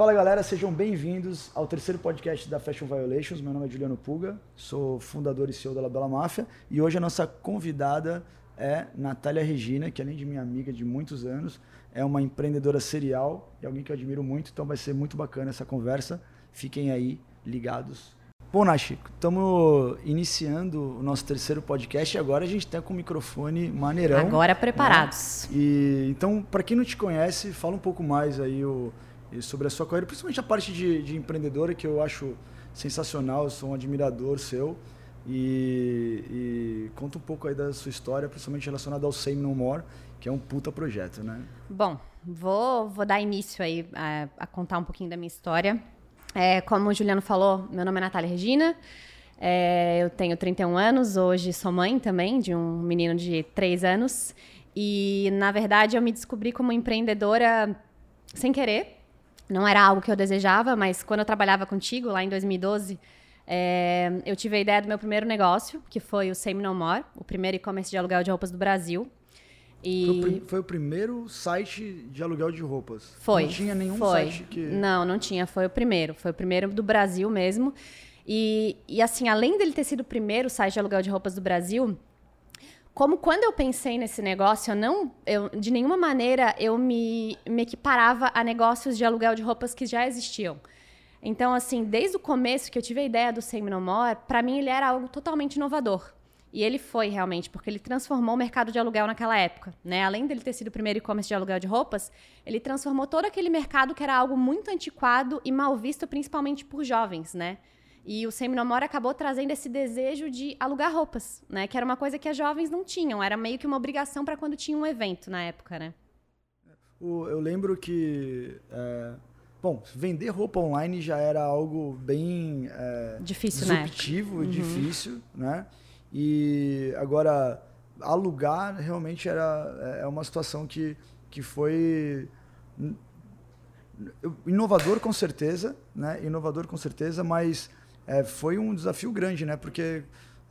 Fala galera, sejam bem-vindos ao terceiro podcast da Fashion Violations. Meu nome é Juliano Puga, sou fundador e CEO da Labela Máfia e hoje a nossa convidada é Natália Regina, que além de minha amiga de muitos anos, é uma empreendedora serial e alguém que eu admiro muito, então vai ser muito bacana essa conversa. Fiquem aí ligados. Bom, Nashi, estamos iniciando o nosso terceiro podcast e agora a gente está com o microfone maneirão. Agora preparados. Né? E, então, para quem não te conhece, fala um pouco mais aí o, sobre a sua carreira, principalmente a parte de, de empreendedora, que eu acho sensacional, eu sou um admirador seu. E, e, conta um pouco aí da sua história, principalmente relacionada ao Same No More, que é um puta projeto, né? Bom, vou, vou dar início aí a, a contar um pouquinho da minha história. É, como o Juliano falou, meu nome é Natália Regina, é, eu tenho 31 anos, hoje sou mãe também de um menino de 3 anos. E, na verdade, eu me descobri como empreendedora sem querer. Não era algo que eu desejava, mas quando eu trabalhava contigo, lá em 2012, é, eu tive a ideia do meu primeiro negócio, que foi o Same No More, o primeiro e-commerce de aluguel de roupas do Brasil. E... Foi, o, foi, o, primeiro site de aluguel de roupas. Foi. Não tinha nenhum foi. site que. Não, não tinha. Foi o primeiro. Foi o primeiro do Brasil mesmo. E, e assim, além dele ter sido o primeiro site de aluguel de roupas do Brasil, como quando eu pensei nesse negócio, eu não, eu, de nenhuma maneira eu me, me equiparava a negócios de aluguel de roupas que já existiam. Então, assim, desde o começo que eu tive a ideia do Same No More, para mim ele era algo totalmente inovador. E ele foi realmente, porque ele transformou o mercado de aluguel naquela época. Né? Além dele ter sido o primeiro e-commerce de aluguel de roupas, ele transformou todo aquele mercado que era algo muito antiquado e mal visto, principalmente por jovens, né? E o Seminomora acabou trazendo esse desejo de alugar roupas, né? Que era uma coisa que as jovens não tinham, era meio que uma obrigação para quando tinha um evento na época, né? eu lembro que é, Bom, vender roupa online já era algo bem é, difícil, disruptivo, uhum. difícil, né? E agora alugar realmente era é, é uma situação que, que foi inovador com certeza, né? Inovador com certeza, mas é, foi um desafio grande, né? Porque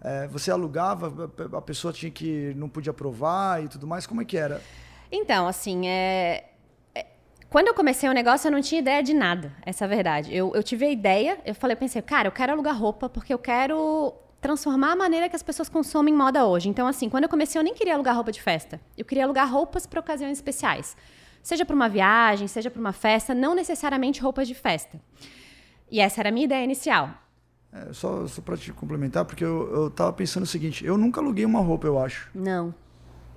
é, você alugava, a pessoa tinha que não podia provar e tudo mais. Como é que era? Então, assim, é, quando eu comecei o negócio, eu não tinha ideia de nada, essa é a verdade. Eu, eu tive a ideia, eu falei, eu pensei, cara, eu quero alugar roupa porque eu quero transformar a maneira que as pessoas consomem moda hoje. Então, assim, quando eu comecei, eu nem queria alugar roupa de festa. Eu queria alugar roupas para ocasiões especiais. Seja para uma viagem, seja para uma festa, não necessariamente roupas de festa. E essa era a minha ideia inicial. É, só só para te complementar, porque eu, eu tava pensando o seguinte: eu nunca aluguei uma roupa, eu acho. Não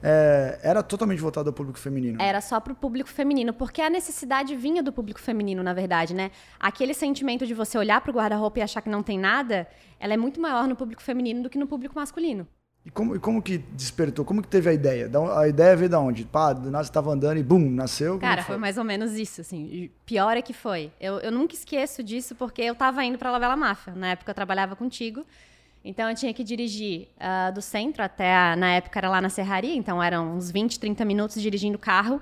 é, era totalmente voltado ao público feminino. Era só para o público feminino, porque a necessidade vinha do público feminino, na verdade, né? Aquele sentimento de você olhar para o guarda-roupa e achar que não tem nada, ela é muito maior no público feminino do que no público masculino. E como, e como que despertou? Como que teve a ideia? A ideia veio da onde? Pá, do nada você estava andando e bum, nasceu? Cara, foi? foi? mais ou menos isso, assim. Pior é que foi. Eu, eu nunca esqueço disso, porque eu estava indo para a Lavela Máfia. Na época eu trabalhava contigo. Então eu tinha que dirigir uh, do centro até, a, na época era lá na Serraria, então eram uns 20, 30 minutos dirigindo carro.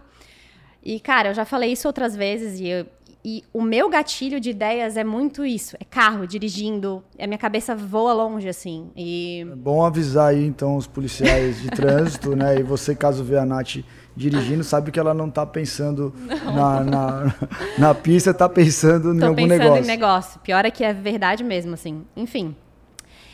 E, cara, eu já falei isso outras vezes e, eu, e o meu gatilho de ideias é muito isso: é carro, dirigindo, a minha cabeça voa longe, assim. E... É bom avisar aí, então, os policiais de trânsito, né? E você, caso vê a Nath dirigindo, sabe que ela não está pensando na, na, na, pista, está pensando em algum negócio. Tô pensando em negócio. Pior é que é verdade mesmo, assim. Enfim.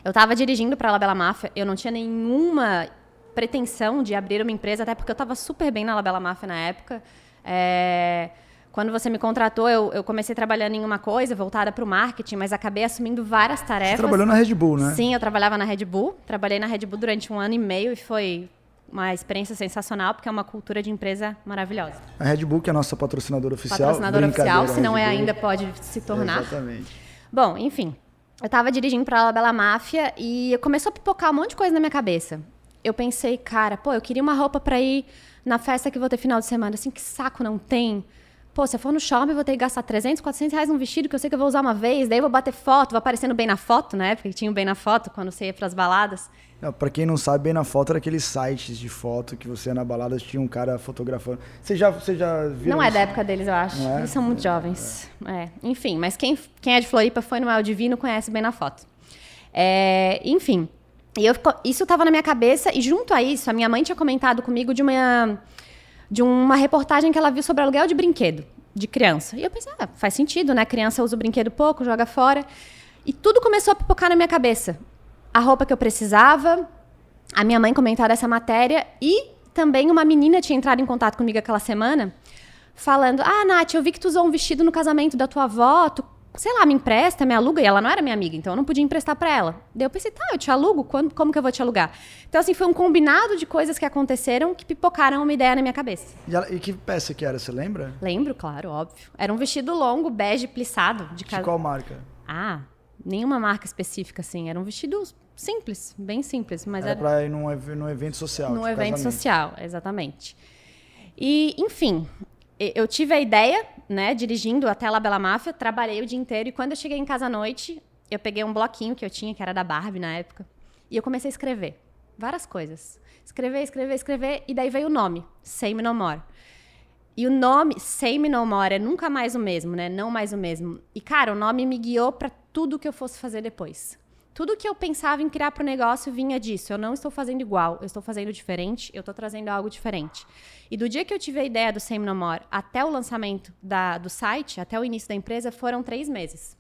Eu estava dirigindo para a Labela Máfia, eu não tinha nenhuma pretensão de abrir uma empresa, até porque eu estava super bem na Labela Máfia na época. É... Quando você me contratou, eu, eu, comecei trabalhando em uma coisa voltada para o marketing, mas acabei assumindo várias tarefas. Você trabalhou na Red Bull, né? Sim, eu trabalhava na Red Bull. Trabalhei na Red Bull durante um ano e meio e foi uma experiência sensacional, porque é uma cultura de empresa maravilhosa. A Red Bull, que é a nossa patrocinadora oficial. Patrocinadora oficial, se não é ainda, pode se tornar. exatamente. Bom, enfim eu tava dirigindo pra Bela Máfia e começou a pipocar um monte de coisa na minha cabeça. Eu pensei, cara, pô, eu queria uma roupa pra ir na festa que vou ter final de semana. Assim, que saco não tem. Pô, se eu for no shopping, eu vou ter que gastar 300, 400 reais num vestido que eu sei que eu vou usar uma vez, daí eu vou bater foto, vou aparecendo bem na foto, né? Porque tinha bem na foto quando você ia pras baladas. Não, pra quem não sabe, bem na foto era aqueles sites de foto que você ia na balada, tinha um cara fotografando. Você já, você já viu? Não é da época deles, eu acho. É? Eles são muito jovens. É. é. Enfim, mas quem, quem é de Floripa foi no El Divino conhece bem na foto. É, enfim, eu, isso estava na minha cabeça, e junto a isso, a minha mãe tinha comentado comigo de uma de uma reportagem que ela viu sobre aluguel de brinquedo. de criança. E eu pensei, ah, faz sentido, né? Criança usa o brinquedo pouco, joga fora. E tudo começou a pipocar na minha cabeça. A roupa que eu precisava, a minha mãe comentar essa matéria e também uma menina tinha entrado em contato comigo aquela semana falando: Ah, Nath, eu vi que tu usou um vestido no casamento da tua avó, tu, sei lá, me empresta, me aluga. E ela não era minha amiga, então eu não podia emprestar para ela. Daí eu pensei: Tá, eu te alugo, Quando, como que eu vou te alugar? Então, assim, foi um combinado de coisas que aconteceram que pipocaram uma ideia na minha cabeça. E, ela, e que peça que era, você lembra? Lembro, claro, óbvio. Era um vestido longo, bege, plissado. De, de qual marca? Ah, nenhuma marca específica, assim. Era um vestido simples, bem simples. Mas era, era... para ir num, num evento social. Num evento casamento. social, exatamente. E, enfim, eu tive a ideia, né, dirigindo até La Bela Máfia, trabalhei o dia inteiro e quando eu cheguei em casa à noite, eu peguei um bloquinho que eu tinha, que era da Barbie na época, e eu comecei a escrever várias coisas. Escrever, escrever, escrever, e daí veio o nome, Same No More. E o nome Same No More é nunca mais o mesmo, né? Não mais o mesmo. E cara, o nome me guiou para tudo que eu fosse fazer depois. Tudo que eu pensava em criar para o negócio vinha disso. Eu não estou fazendo igual, eu estou fazendo diferente, eu estou trazendo algo diferente. E do dia que eu tive a ideia do Same No More até o lançamento da, do site, até o início da empresa, foram três meses.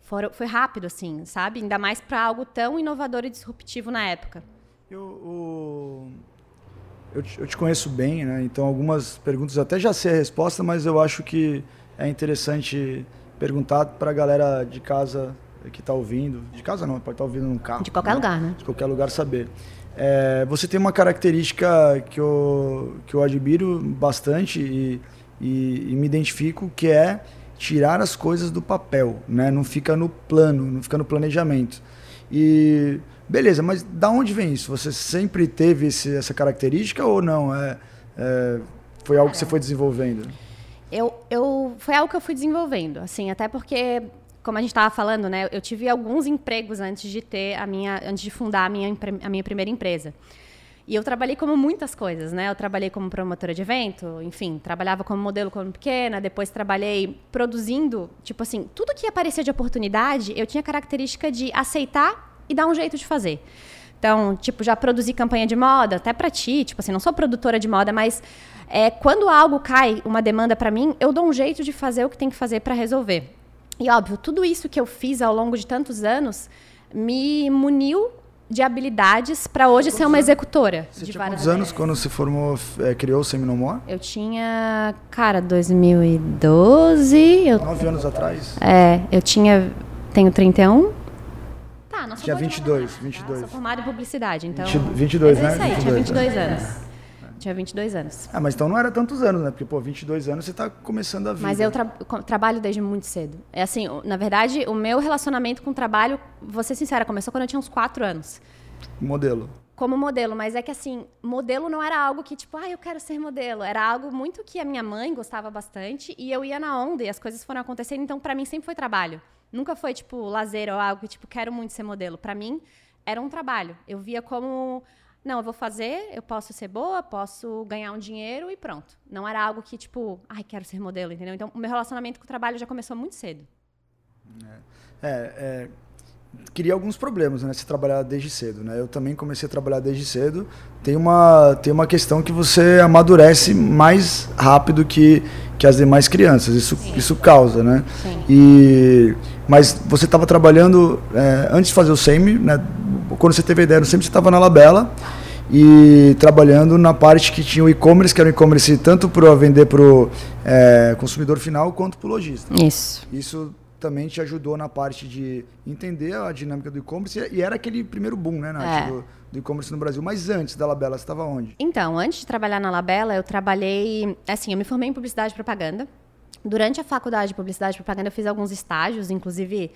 Foram, foi rápido, assim, sabe? Ainda mais para algo tão inovador e disruptivo na época. Eu, o... eu, te, eu te conheço bem, né? Então, algumas perguntas até já sei a resposta, mas eu acho que é interessante perguntar para a galera de casa que está ouvindo, de casa não, pode estar tá ouvindo num carro. De qualquer né? lugar, né? De qualquer lugar saber. É, você tem uma característica que eu, que eu admiro bastante e, e, e, me identifico, que é tirar as coisas do papel, né? Não fica no plano, não fica no planejamento. E beleza, mas da onde vem isso? Você sempre teve esse, essa característica ou não? É, é foi algo que você foi desenvolvendo? Eu, eu, foi algo que eu fui desenvolvendo, assim, até porque como a gente estava falando, né, eu tive alguns empregos antes de ter a minha, antes de fundar a minha, a minha primeira empresa. E eu trabalhei como muitas coisas, né? Eu trabalhei como promotora de evento, enfim, trabalhava como modelo quando pequena, depois trabalhei produzindo, tipo assim, tudo que aparecia de oportunidade, eu tinha característica de aceitar e dar um jeito de fazer. Então, tipo, já produzi campanha de moda, até para ti, tipo assim, não sou produtora de moda, mas é, quando algo cai, uma demanda para mim, eu dou um jeito de fazer o que tem que fazer para resolver. E óbvio, tudo isso que eu fiz ao longo de tantos anos me muniu de habilidades para hoje ser uma executora. Você tinha quantos anos quando se formou, é, criou o Seminomor? Eu tinha, cara, 2012. Eu... Nove anos atrás? É, eu tinha, tenho 31. Tá, não Tinha 22, 22. sou formada em publicidade, então... 20, 22, é né? isso aí, 22, tinha 22 anos. anos. Tinha 22 anos. Ah, mas então não era tantos anos, né? Porque, pô, 22 anos você está começando a vida. Mas eu tra trabalho desde muito cedo. É assim, na verdade, o meu relacionamento com o trabalho, vou ser sincera, começou quando eu tinha uns 4 anos. Modelo. Como modelo, mas é que assim, modelo não era algo que, tipo, ah, eu quero ser modelo. Era algo muito que a minha mãe gostava bastante e eu ia na onda e as coisas foram acontecendo. Então, para mim, sempre foi trabalho. Nunca foi, tipo, lazer ou algo que, tipo, quero muito ser modelo. Para mim, era um trabalho. Eu via como não, eu vou fazer, eu posso ser boa, posso ganhar um dinheiro e pronto. Não era algo que, tipo, ai, quero ser modelo, entendeu? Então, o meu relacionamento com o trabalho já começou muito cedo. É, é, é queria alguns problemas, né? Se trabalhar desde cedo, né? Eu também comecei a trabalhar desde cedo. Tem uma, tem uma questão que você amadurece mais rápido que, que as demais crianças. Isso, isso causa, né? Sim. E, mas você estava trabalhando, é, antes de fazer o SEMI, né? Quando você teve a ideia, sempre você estava na Labela e trabalhando na parte que tinha o e-commerce, que era o e-commerce tanto para vender para o é, consumidor final quanto para o lojista. Isso. Isso também te ajudou na parte de entender a dinâmica do e-commerce e era aquele primeiro boom, né, Nath, é. do, do e-commerce no Brasil. Mas antes da Labela, você estava onde? Então, antes de trabalhar na Labela, eu trabalhei, assim, eu me formei em publicidade e propaganda. Durante a faculdade de publicidade e propaganda, eu fiz alguns estágios, inclusive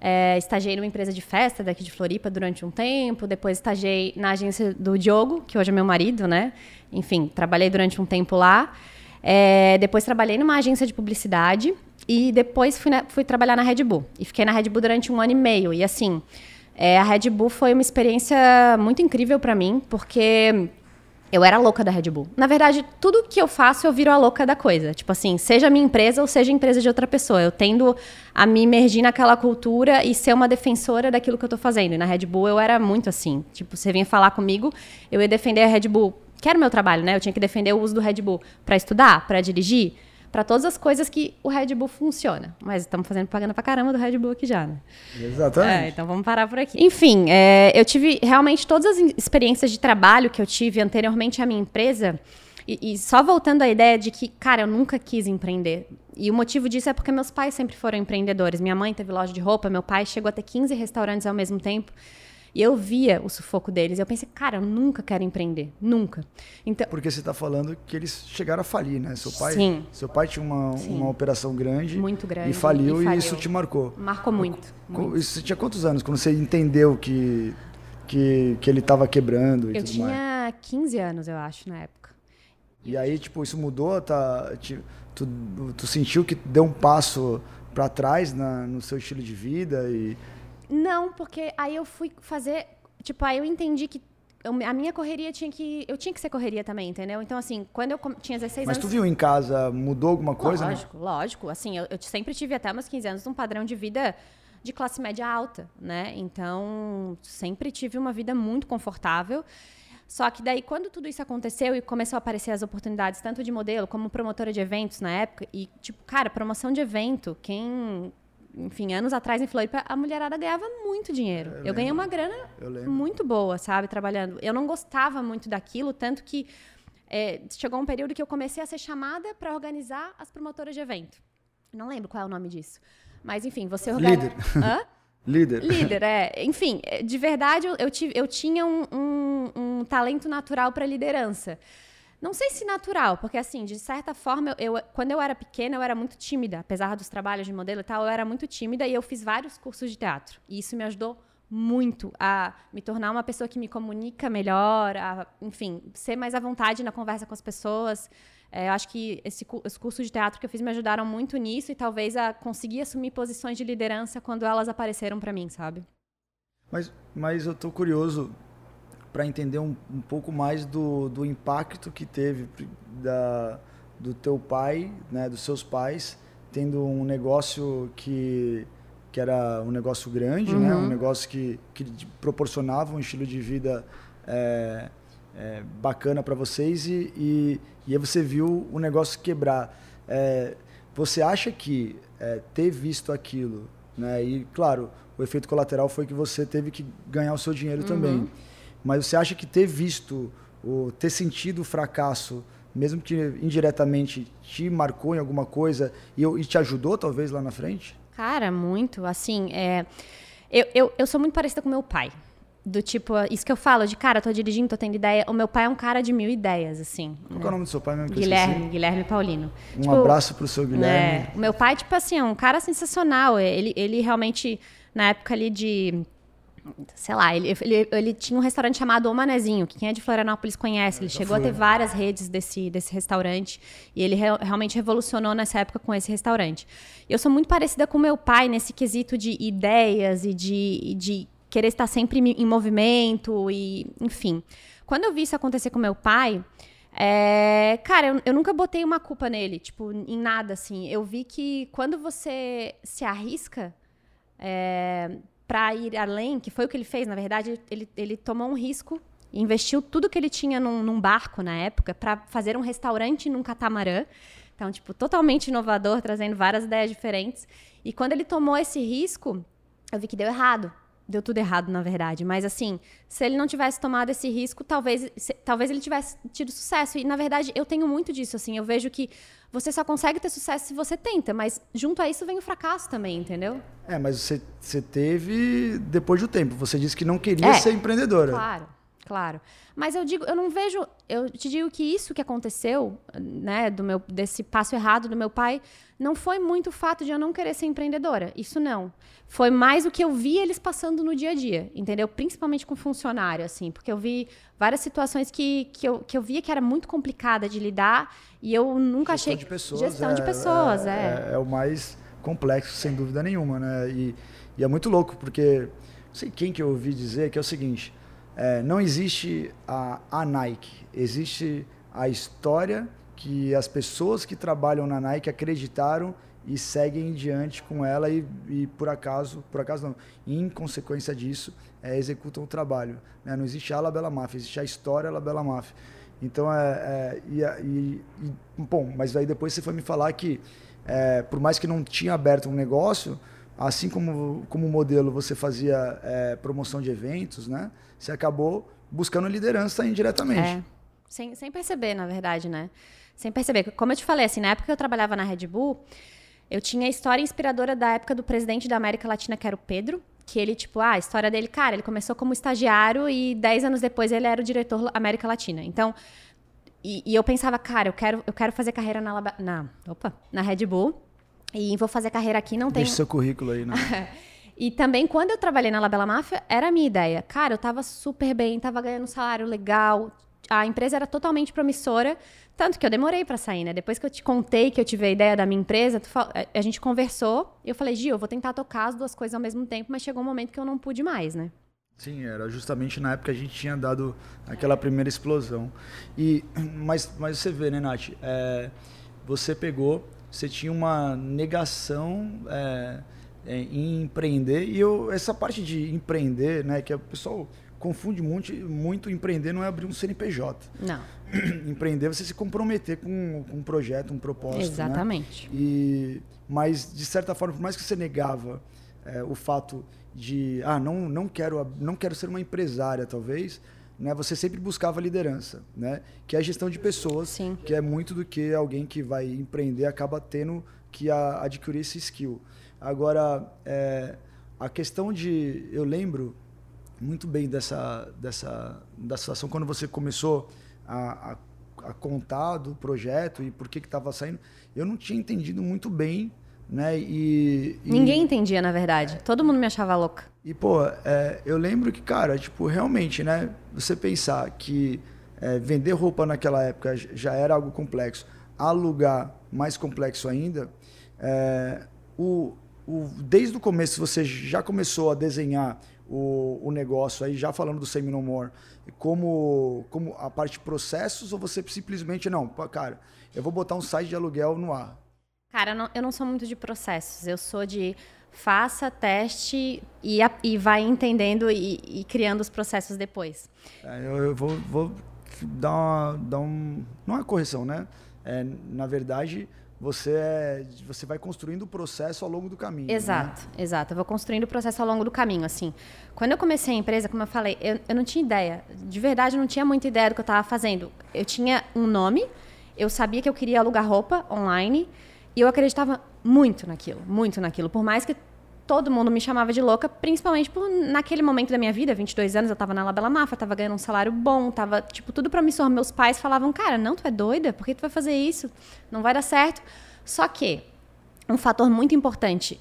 é, estagiei numa empresa de festa daqui de Floripa durante um tempo. Depois estagiei na agência do Diogo, que hoje é meu marido, né? Enfim, trabalhei durante um tempo lá. É, depois trabalhei numa agência de publicidade e depois fui, na, fui, trabalhar na Red Bull. E fiquei na Red Bull durante um ano e meio. E assim, é, a Red Bull foi uma experiência muito incrível para mim, porque eu era louca da Red Bull. Na verdade, tudo que eu faço, eu viro a louca da coisa. Tipo assim, seja minha empresa ou seja a empresa de outra pessoa. Eu tendo a me imergir naquela cultura e ser uma defensora daquilo que eu tô fazendo. E na Red Bull eu era muito assim. Tipo, você vinha falar comigo, eu ia defender a Red Bull. Que era o meu trabalho, né? Eu tinha que defender o uso do Red Bull para estudar, para dirigir, para todas as coisas que o Red Bull funciona. Mas estamos fazendo propaganda pra caramba do Red Bull aqui já, né? Exatamente. É, então vamos parar por aqui. Enfim, é, eu tive realmente todas as experiências de trabalho que eu tive anteriormente à minha empresa. E, e, só voltando à ideia de que, cara, eu nunca quis empreender. E o motivo disso é porque meus pais sempre foram empreendedores. Minha mãe teve loja de roupa, meu pai chegou a ter 15 restaurantes ao mesmo tempo. E eu via o sufoco deles. Eu pensei, cara, eu nunca quero empreender. Nunca. Então, Porque você está falando que eles chegaram a falir, né? Seu pai, Sim. Seu pai tinha uma, uma operação grande. Muito grande. E faliu, e faliu, e isso te marcou. Marcou muito. muito. Você tinha quantos anos quando você entendeu que, que, que ele estava quebrando e eu tudo tinha mais? 15 anos, eu acho, na época. E aí, tipo, isso mudou? Tá, te, tu, tu sentiu que deu um passo para trás na, no seu estilo de vida e não, porque aí eu fui fazer. Tipo, aí eu entendi que a minha correria tinha que. Eu tinha que ser correria também, entendeu? Então, assim, quando eu tinha 16 Mas anos. Mas tu viu em casa, mudou alguma coisa? Lógico, né? lógico. Assim, eu, eu, sempre tive até meus 15 anos um padrão de vida de classe média alta, né? Então, sempre tive uma vida muito confortável. Só que daí, quando tudo isso aconteceu e começou a aparecer as oportunidades, tanto de modelo como promotora de eventos na época, e, tipo, cara, promoção de evento, quem enfim, anos atrás em Floripa, a mulherada ganhava muito dinheiro. Eu, eu ganhei uma grana muito boa, sabe, trabalhando. Eu não gostava muito daquilo, tanto que é, chegou um período que eu comecei a ser chamada para organizar as promotoras de evento. Não lembro qual é o nome disso. Mas, enfim, você organiza. Líder. Hã? Líder. Líder, é. Enfim, de verdade, eu, eu, tive, eu tinha um, um, um talento natural para liderança. Não sei se natural, porque assim, de certa forma, eu, eu, quando eu era pequena, eu era muito tímida. Apesar dos trabalhos de modelo e tal, eu era muito tímida e eu fiz vários cursos de teatro. E isso me ajudou muito a me tornar uma pessoa que me comunica melhor, a, enfim, ser mais à vontade na conversa com as pessoas. É, eu acho que esse, os cursos de teatro que eu fiz me ajudaram muito nisso e talvez a conseguir assumir posições de liderança quando elas apareceram para mim, sabe? Mas, mas eu tô curioso para entender um, um, pouco mais do, do impacto que teve da, do teu pai, né, dos seus pais, tendo um negócio que, que era um negócio grande, uhum. né, um negócio que, que proporcionava um estilo de vida é, é, bacana para vocês e, e, e, aí você viu o negócio quebrar. É, você acha que é, ter visto aquilo, né, e claro, o efeito colateral foi que você teve que ganhar o seu dinheiro uhum. também. Mas você acha que ter visto, o, ter sentido o fracasso, mesmo que indiretamente te marcou em alguma coisa e, e te ajudou talvez lá na frente? Cara, muito. Assim, é, eu, eu, eu sou muito parecida com meu pai. Do tipo, isso que eu falo, de cara, tô dirigindo, tô tendo ideia. O meu pai é um cara de mil ideias, assim. Qual né? é o nome do seu pai mesmo? Guilherme, Guilherme Paulino. Um tipo, abraço pro seu Guilherme. É, o meu pai, tipo assim, é um cara sensacional. Ele, ele realmente, na época ali de sei lá, ele, ele, ele, tinha um restaurante chamado O Manezinho, que quem é de Florianópolis conhece. Ele chegou a ter várias redes desse, desse restaurante e ele re, realmente revolucionou nessa época com esse restaurante. Eu sou muito parecida com meu pai nesse quesito de ideias e de, de querer estar sempre em movimento e, enfim. Quando eu vi isso acontecer com meu pai, é, cara, eu, eu, nunca botei uma culpa nele, tipo, em nada, assim. Eu vi que quando você se arrisca, é, para ir além, que foi o que ele fez, na verdade, ele, ele tomou um risco investiu tudo que ele tinha num, num barco na época para fazer um restaurante num catamarã. Então, tipo, totalmente inovador, trazendo várias ideias diferentes. E quando ele tomou esse risco, eu vi que deu errado. Deu tudo errado, na verdade. Mas, assim, se ele não tivesse tomado esse risco, talvez, se, talvez ele tivesse tido sucesso. E, na verdade, eu tenho muito disso, assim. Eu vejo que você só consegue ter sucesso se você tenta, mas junto a isso vem o fracasso também, entendeu? É, mas você, você teve depois do tempo. Você disse que não queria é, ser empreendedora. Claro, claro. Mas eu digo, eu não vejo, eu te digo que isso que aconteceu, né, do meu desse passo errado do meu pai, não foi muito o fato de eu não querer ser empreendedora. Isso não. Foi mais o que eu vi eles passando no dia a dia, entendeu? Principalmente com funcionário, assim, porque eu vi várias situações que, que, eu, que eu via que era muito complicada de lidar e eu nunca Gestão achei. De pessoas, Gestão é, de pessoas, é, é. É, o mais complexo, sem dúvida nenhuma, né? E, e é muito louco, porque não sei quem que eu ouvi dizer que é o seguinte é, não existe a, a Nike, existe a história que as pessoas que trabalham na Nike acreditaram e seguem em diante com ela e, e, por acaso, por acaso não, em consequência disso, é, executam o trabalho. Né? Não existe a Labela Máfia, existe a história Labela Máfia. Então, é, é e, e, e, bom, mas aí depois você foi me falar que, é, por mais que não tinha aberto um negócio, assim como como modelo você fazia é, promoção de eventos, né? Você acabou buscando liderança indiretamente. É. Sem, sem perceber, na verdade, né? Sem perceber. Como eu te falei, assim, na época que eu trabalhava na Red Bull, eu tinha a história inspiradora da época do presidente da América Latina, que era o Pedro, que ele, tipo, ah, a história dele, cara, ele começou como estagiário e dez anos depois ele era o diretor América Latina. Então, e, e eu pensava, cara, eu quero, eu quero fazer carreira na, na, opa, na Red Bull e vou fazer carreira aqui, não tem... Deixa seu currículo aí, né? E também, quando eu trabalhei na Labela Máfia, era a minha ideia. Cara, eu tava super bem, tava ganhando um salário legal, a empresa era totalmente promissora, tanto que eu demorei para sair, né? Depois que eu te contei que eu tive a ideia da minha empresa, a gente conversou e eu falei, Gil, eu vou tentar tocar as duas coisas ao mesmo tempo, mas chegou um momento que eu não pude mais, né? Sim, era justamente na época que a gente tinha dado aquela primeira explosão. E, mas, mas você vê, né, Nath? É, você pegou, você tinha uma negação é, é, em empreender, e eu, essa parte de empreender, né, que o pessoal confunde muito, muito empreender não é abrir um CNPJ. Não. empreender é você se comprometer com, com um projeto, um propósito. Né? Exatamente. Né? E, mas, de certa forma, por mais que você negava é, o fato de, ah, não, não, quero, não quero ser uma empresária, talvez, né, você sempre buscava liderança, né? que é a gestão de pessoas, Sim. que é muito do que alguém que vai empreender acaba tendo que a, adquirir esse skill. Agora, é, a questão de. Eu lembro muito bem dessa, dessa da situação quando você começou a, a, a contar do projeto e por que estava saindo. Eu não tinha entendido muito bem, né? E, e ninguém entendia na verdade. É, Todo mundo me achava louca. E pô, é, eu lembro que cara, tipo realmente, né? Você pensar que é, vender roupa naquela época já era algo complexo, alugar mais complexo ainda. É, o, o, desde o começo você já começou a desenhar o, o negócio aí, já falando do Semi No More, como, como a parte de processos ou você simplesmente, não, cara, eu vou botar um site de aluguel no ar? Cara, não, eu não sou muito de processos, eu sou de faça, teste e, e vai entendendo e, e criando os processos depois. É, eu, eu, vou, vou dar, uma, dar um, não é uma correção, né? É, na verdade, você, é, você vai construindo o processo ao longo do caminho. Exato, né? exato. Eu vou construindo o processo ao longo do caminho. Assim, quando eu comecei a empresa, como eu falei, eu, eu não tinha ideia. De verdade, eu não tinha muita ideia do que eu estava fazendo. Eu tinha um nome, eu sabia que eu queria alugar roupa online e eu acreditava muito naquilo, muito naquilo. Por mais que todo mundo me chamava de louca, principalmente por naquele momento da minha vida, 22 anos, eu tava na Labela Mafra, tava ganhando um salário bom, tava, tipo, tudo promissor. Meus pais falavam, cara, não, tu é doida? Por que tu vai fazer isso? Não vai dar certo. Só que, um fator muito importante,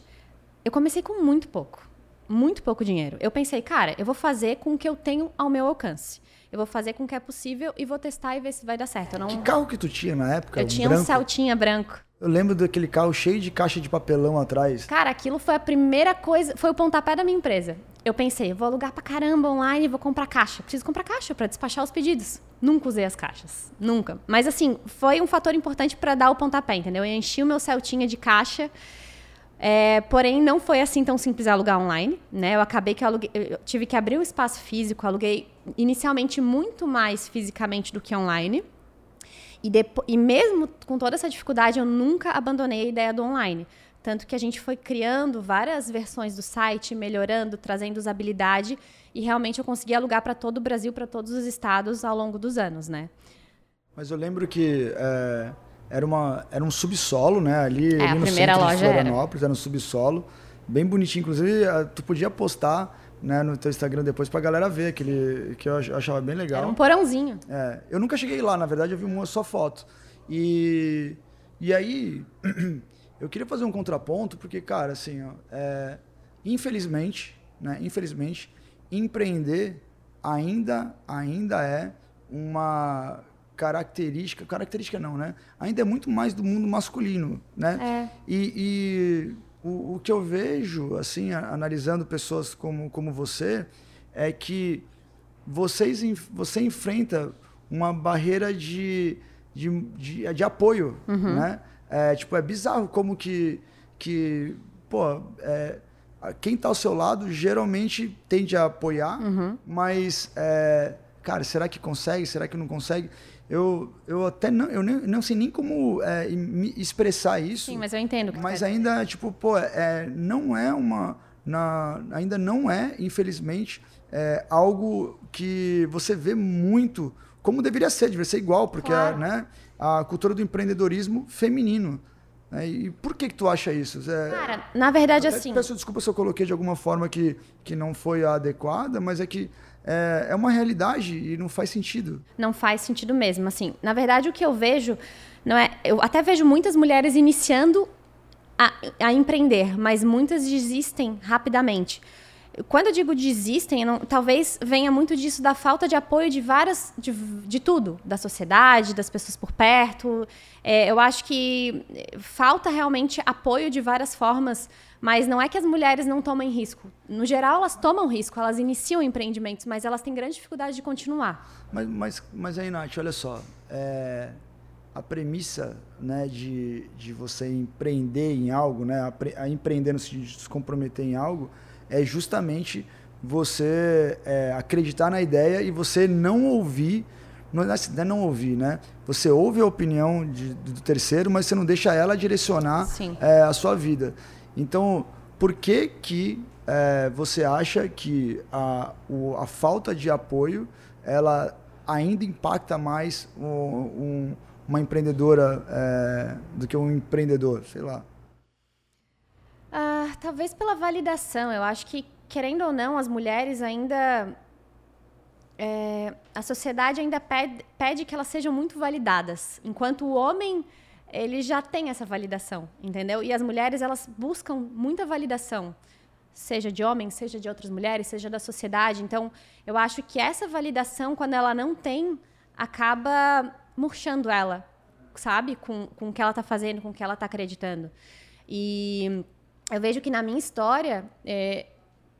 eu comecei com muito pouco. Muito pouco dinheiro. Eu pensei, cara, eu vou fazer com o que eu tenho ao meu alcance. Eu vou fazer com o que é possível e vou testar e ver se vai dar certo. Não... Que carro que tu tinha na época? Eu um tinha branco? um Celtinha branco. Eu lembro daquele carro cheio de caixa de papelão atrás. Cara, aquilo foi a primeira coisa, foi o pontapé da minha empresa. Eu pensei, vou alugar pra caramba online, vou comprar caixa. Preciso comprar caixa para despachar os pedidos. Nunca usei as caixas, nunca. Mas assim, foi um fator importante para dar o pontapé, entendeu? Eu enchi o meu Celtinha de caixa. É, porém, não foi assim tão simples alugar online, né? Eu acabei que aluguei, eu tive que abrir o um espaço físico, aluguei inicialmente muito mais fisicamente do que online. E, depois, e mesmo com toda essa dificuldade, eu nunca abandonei a ideia do online. Tanto que a gente foi criando várias versões do site, melhorando, trazendo usabilidade. E realmente eu consegui alugar para todo o Brasil, para todos os estados ao longo dos anos, né? Mas eu lembro que é, era, uma, era um subsolo, né? Ali, é, ali no centro de Florianópolis, era. era um subsolo. Bem bonitinho. Inclusive, tu podia postar né, no teu Instagram depois pra galera ver, aquele que eu achava bem legal. Era um porãozinho. É, eu nunca cheguei lá, na verdade, eu vi uma só foto. E, e aí, eu queria fazer um contraponto, porque, cara, assim, ó, é, infelizmente, né, infelizmente, empreender ainda, ainda é uma característica, característica não, né? Ainda é muito mais do mundo masculino, né? É. E, e o, o que eu vejo, assim, analisando pessoas como, como você, é que vocês, você enfrenta uma barreira de, de, de, de apoio, uhum. né? É, tipo, é bizarro como que, que pô, é, quem está ao seu lado geralmente tende a apoiar, uhum. mas, é, cara, será que consegue? Será que não consegue? Eu, eu até não, eu nem, não sei nem como é, me expressar isso. Sim, mas eu entendo. Que mas ainda, tipo, pô, é, não é uma. Na, ainda não é, infelizmente, é, algo que você vê muito como deveria ser, deveria ser igual, porque claro. a, né, a cultura do empreendedorismo feminino. Né, e por que, que tu acha isso? É, Cara, na verdade, assim. Peço desculpa se eu coloquei de alguma forma que, que não foi adequada, mas é que é, é uma realidade e não faz sentido. Não faz sentido mesmo. Assim, na verdade, o que eu vejo não é. Eu até vejo muitas mulheres iniciando a, a empreender, mas muitas desistem rapidamente. Quando eu digo desistem, não, talvez venha muito disso da falta de apoio de várias, de, de tudo, da sociedade, das pessoas por perto. É, eu acho que falta realmente apoio de várias formas, mas não é que as mulheres não tomem risco. No geral, elas tomam risco, elas iniciam empreendimentos, mas elas têm grande dificuldade de continuar. Mas, mas, mas aí, Nath, olha só. É, a premissa né, de, de você empreender em algo, né, a, a empreender no sentido de se comprometer em algo, é justamente você é, acreditar na ideia e você não ouvir, não é não ouvir, né? Você ouve a opinião de, do terceiro, mas você não deixa ela direcionar é, a sua vida. Então, por que que é, você acha que a, o, a falta de apoio ela ainda impacta mais um, um, uma empreendedora é, do que um empreendedor, sei lá? Ah, talvez pela validação. Eu acho que, querendo ou não, as mulheres ainda. É, a sociedade ainda pede, pede que elas sejam muito validadas, enquanto o homem ele já tem essa validação, entendeu? E as mulheres elas buscam muita validação, seja de homens, seja de outras mulheres, seja da sociedade. Então, eu acho que essa validação, quando ela não tem, acaba murchando ela, sabe? Com, com o que ela está fazendo, com o que ela está acreditando. E eu vejo que na minha história, é,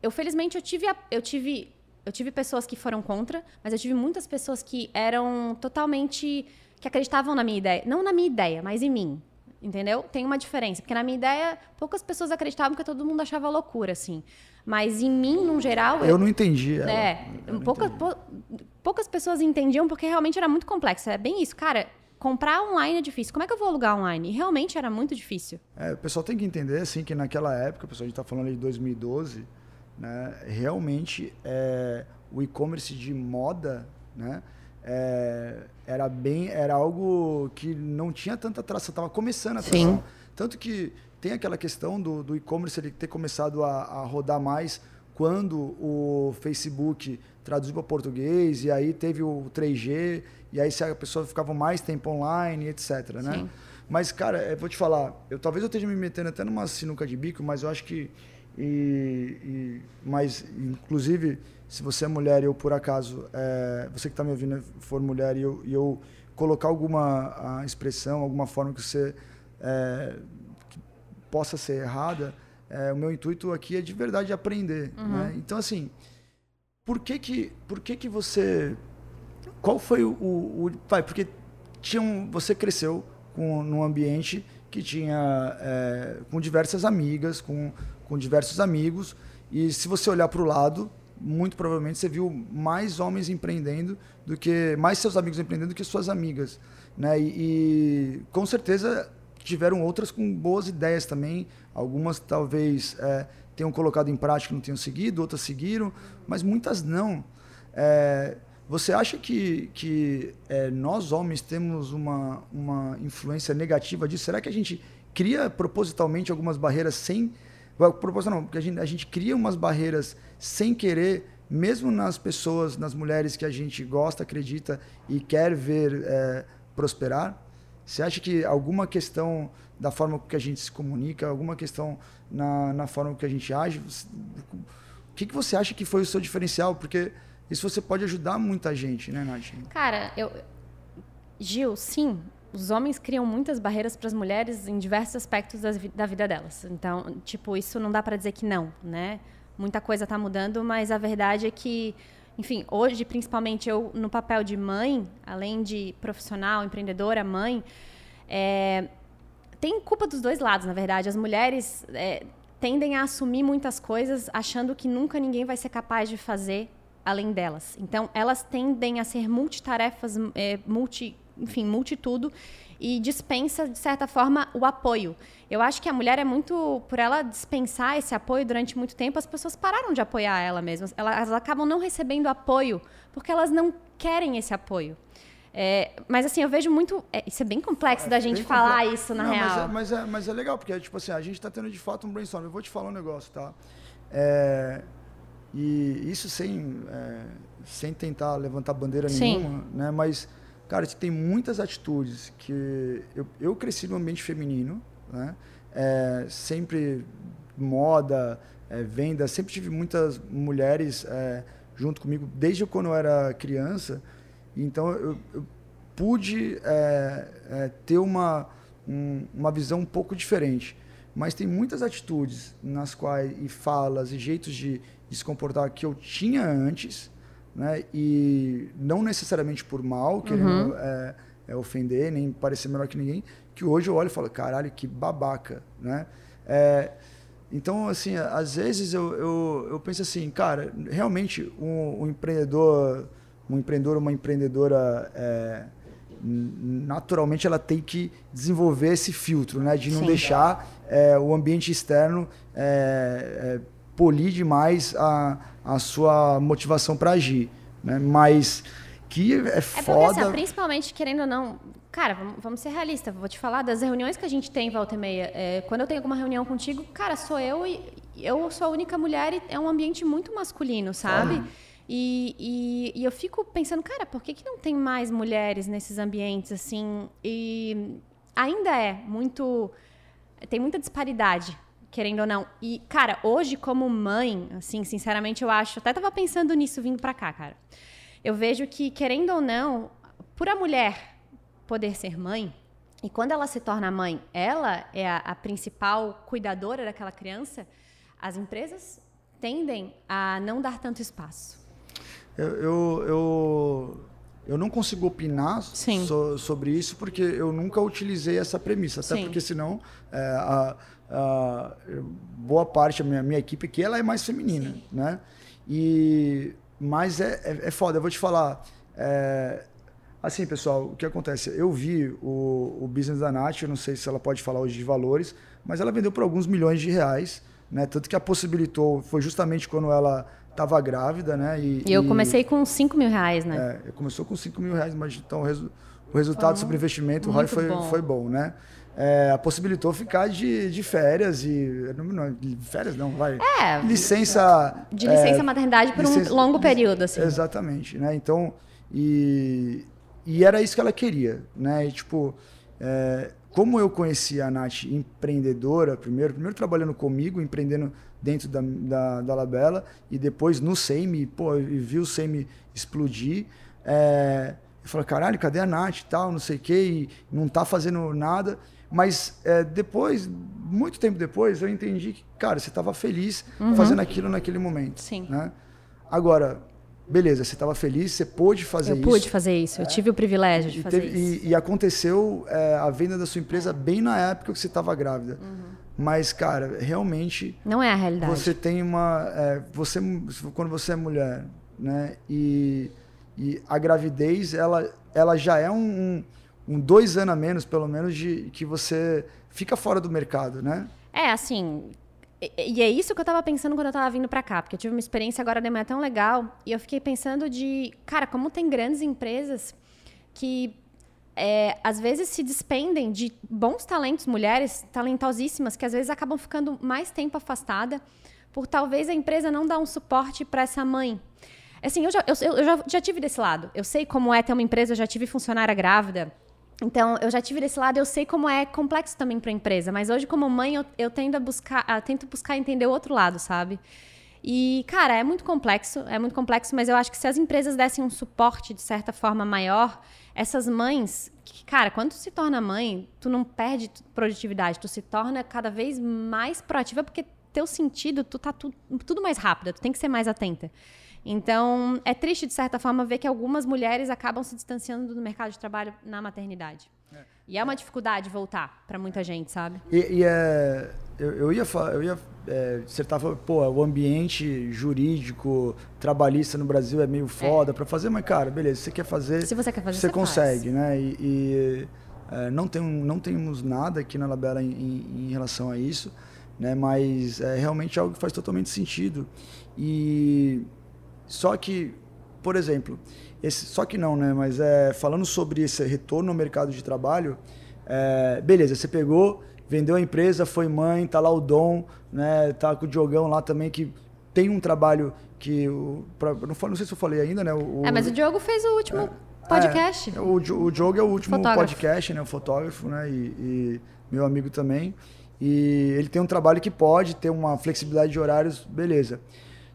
eu felizmente eu tive, eu tive, eu tive pessoas que foram contra, mas eu tive muitas pessoas que eram totalmente que acreditavam na minha ideia, não na minha ideia, mas em mim, entendeu? Tem uma diferença, porque na minha ideia poucas pessoas acreditavam que todo mundo achava loucura, assim. Mas em mim, no geral. Eu, eu não entendi. Ela. É, poucas, poucas pessoas entendiam porque realmente era muito complexo. É bem isso, cara comprar online é difícil. Como é que eu vou alugar online? E realmente era muito difícil. É, o pessoal tem que entender assim que naquela época, pessoal a gente está falando de 2012, né, realmente é, o e-commerce de moda, né, é, era bem, era algo que não tinha tanta atração, estava começando a atração. Sim. Tanto que tem aquela questão do, do e-commerce ele ter começado a, a rodar mais quando o Facebook traduziu para português e aí teve o 3G e aí a pessoa ficava mais tempo online, etc, né? Sim. Mas, cara, eu vou te falar, eu talvez eu esteja me metendo até numa sinuca de bico, mas eu acho que. E, e mas, inclusive, se você é mulher e eu, por acaso, é, você que está me ouvindo for mulher e eu, e eu colocar alguma expressão, alguma forma que você é, que possa ser errada, é, o meu intuito aqui é de verdade aprender. Uhum. Né? Então, assim, por que que, por que, que você qual foi o, o? Porque tinha um, você cresceu com, num ambiente que tinha é, com diversas amigas, com, com diversos amigos, e se você olhar para o lado, muito provavelmente você viu mais homens empreendendo do que mais seus amigos empreendendo do que suas amigas, né? E, e com certeza tiveram outras com boas ideias também, algumas talvez é, tenham colocado em prática, não tenham seguido, outras seguiram, mas muitas não. É, você acha que, que é, nós homens temos uma, uma influência negativa disso? Será que a gente cria propositalmente algumas barreiras sem. Proposital não, porque a gente, a gente cria umas barreiras sem querer, mesmo nas pessoas, nas mulheres que a gente gosta, acredita e quer ver é, prosperar? Você acha que alguma questão da forma que a gente se comunica, alguma questão na, na forma que a gente age, o que, que você acha que foi o seu diferencial? Porque isso você pode ajudar muita gente, né, Nath? Cara, eu. Gil, sim, os homens criam muitas barreiras para as mulheres em diversos aspectos da vida delas. Então, tipo, isso não dá para dizer que não, né? Muita coisa está mudando, mas a verdade é que, enfim, hoje, principalmente eu no papel de mãe, além de profissional, empreendedora, mãe, é, tem culpa dos dois lados, na verdade. As mulheres é, tendem a assumir muitas coisas achando que nunca ninguém vai ser capaz de fazer além delas. Então, elas tendem a ser multitarefas, é, multi, enfim, multitudo e dispensa, de certa forma, o apoio. Eu acho que a mulher é muito. Por ela dispensar esse apoio durante muito tempo, as pessoas pararam de apoiar ela mesmas. Elas acabam não recebendo apoio porque elas não querem esse apoio. É, mas assim, eu vejo muito. É, isso é bem complexo é, da gente falar isso na não, real. Mas é, mas é, mas, é, legal, porque tipo assim, a gente está tendo de fato um brainstorm. Eu vou te falar um negócio, tá? É, e isso sem, é, sem tentar levantar bandeira Sim. nenhuma, né? Mas Cara, tem muitas atitudes que eu, eu cresci no ambiente feminino, né? É, sempre moda, é, venda, sempre tive muitas mulheres é, junto comigo desde quando eu era criança. Então eu, eu pude é, é, ter uma, um, uma visão um pouco diferente. Mas tem muitas atitudes nas quais, e falas, e jeitos de, de se comportar que eu tinha antes, né? E não necessariamente por mal, querendo uhum. é, é ofender, nem parecer melhor que ninguém, que hoje eu olho e falo, caralho, que babaca, né? É, então, assim, às vezes eu, eu, eu penso assim, cara, realmente um, um empreendedor, um empreendedor, uma empreendedora, é, naturalmente ela tem que desenvolver esse filtro, né? De não Sim. deixar é, o ambiente externo é, é, polir demais a, a sua motivação para agir. Né? Mas que é, é foda. Porque, assim, principalmente, querendo ou não, cara, vamos, ser realistas. Vou te falar das reuniões que a gente tem, volta e meia. É, quando eu tenho alguma reunião contigo, cara, sou eu e eu sou a única mulher e é um ambiente muito masculino, sabe? E, e, e, eu fico pensando, cara, por que, que não tem mais mulheres nesses ambientes assim? E ainda é muito. Tem muita disparidade querendo ou não. E, cara, hoje, como mãe, assim, sinceramente, eu acho. Até tava pensando nisso vindo pra cá, cara. Eu vejo que, querendo ou não, por a mulher poder ser mãe, e quando ela se torna mãe, ela é a, a principal cuidadora daquela criança, as empresas tendem a não dar tanto espaço. Eu, eu, eu, eu não consigo opinar so, sobre isso porque eu nunca utilizei essa premissa, até Sim. porque senão é, a, uh, boa parte da minha, minha equipe aqui ela é mais feminina, Sim. né? E mas é, é, é, foda. Eu vou te falar. É, assim, pessoal, o que acontece? Eu vi o, o business da Nath. Eu não sei se ela pode falar hoje de valores, mas ela vendeu por alguns milhões de reais, né? Tanto que a possibilitou foi justamente quando ela estava grávida, né? E, e eu e, comecei com 5 mil reais, né? É, começou com 5 mil reais, mas então o, resu, o resultado oh, sobre investimento, o ROI foi bom. foi bom, né? é, possibilitou ficar de, de férias e. Não, não, férias não, vai. É. Licença. De licença é, maternidade por licença, um longo período, assim. Exatamente, né? Então. E, e era isso que ela queria, né? E, tipo, é, como eu conheci a Nath empreendedora, primeiro, primeiro trabalhando comigo, empreendendo dentro da, da, da Labela, e depois no SEMI, pô, e vi o SEMI explodir. É, eu falei, caralho, cadê a Nath e tal, não sei o quê, e não tá fazendo nada. Mas é, depois, muito tempo depois, eu entendi que, cara, você estava feliz uhum. fazendo aquilo naquele momento. Sim. Né? Agora, beleza, você estava feliz, você pôde fazer eu isso. Eu pude fazer isso, é. eu tive o privilégio de e fazer teve, isso. E, e aconteceu é, a venda da sua empresa bem na época que você estava grávida. Uhum. Mas, cara, realmente. Não é a realidade. Você tem uma. É, você, quando você é mulher, né? E, e a gravidez, ela, ela já é um, um um dois anos a menos, pelo menos, de que você fica fora do mercado, né? É, assim. E é isso que eu tava pensando quando eu tava vindo para cá, porque eu tive uma experiência agora de manhã tão legal, e eu fiquei pensando de, cara, como tem grandes empresas que é, às vezes se despendem de bons talentos, mulheres talentosíssimas, que às vezes acabam ficando mais tempo afastada, por talvez a empresa não dar um suporte para essa mãe. Assim, eu já, eu, eu já, já tive desse lado. Eu sei como é ter uma empresa, eu já tive funcionária grávida. Então, eu já tive desse lado, eu sei como é complexo também para a empresa, mas hoje, como mãe, eu, eu tendo a buscar, tento buscar entender o outro lado, sabe? E, cara, é muito complexo, é muito complexo, mas eu acho que se as empresas dessem um suporte, de certa forma, maior, essas mães, que, cara, quando tu se torna mãe, tu não perde produtividade, tu se torna cada vez mais proativa, porque teu sentido, tu tá tu, tudo mais rápido, tu tem que ser mais atenta. Então, é triste, de certa forma, ver que algumas mulheres acabam se distanciando do mercado de trabalho na maternidade. É. E é uma dificuldade voltar para muita gente, sabe? E, e é, eu, eu ia falar, eu ia é, dissertar, pô, o ambiente jurídico, trabalhista no Brasil é meio foda é. para fazer, mas cara, beleza, você quer fazer, se você quer fazer, você, você consegue, faz. né? E, e é, não, tem, não temos nada aqui na Labela em, em, em relação a isso, né? Mas é realmente algo que faz totalmente sentido. E só que, por exemplo, esse, só que não, né? Mas é, falando sobre esse retorno ao mercado de trabalho, é, beleza, você pegou, vendeu a empresa, foi mãe, tá lá o Dom, né? Tá com o Diogão lá também, que tem um trabalho que. O, pra, não, não sei se eu falei ainda, né? O, é, mas o Diogo fez o último é, podcast. É, o, o Diogo é o último fotógrafo. podcast, né? O fotógrafo, né? E, e meu amigo também. E ele tem um trabalho que pode ter uma flexibilidade de horários, beleza.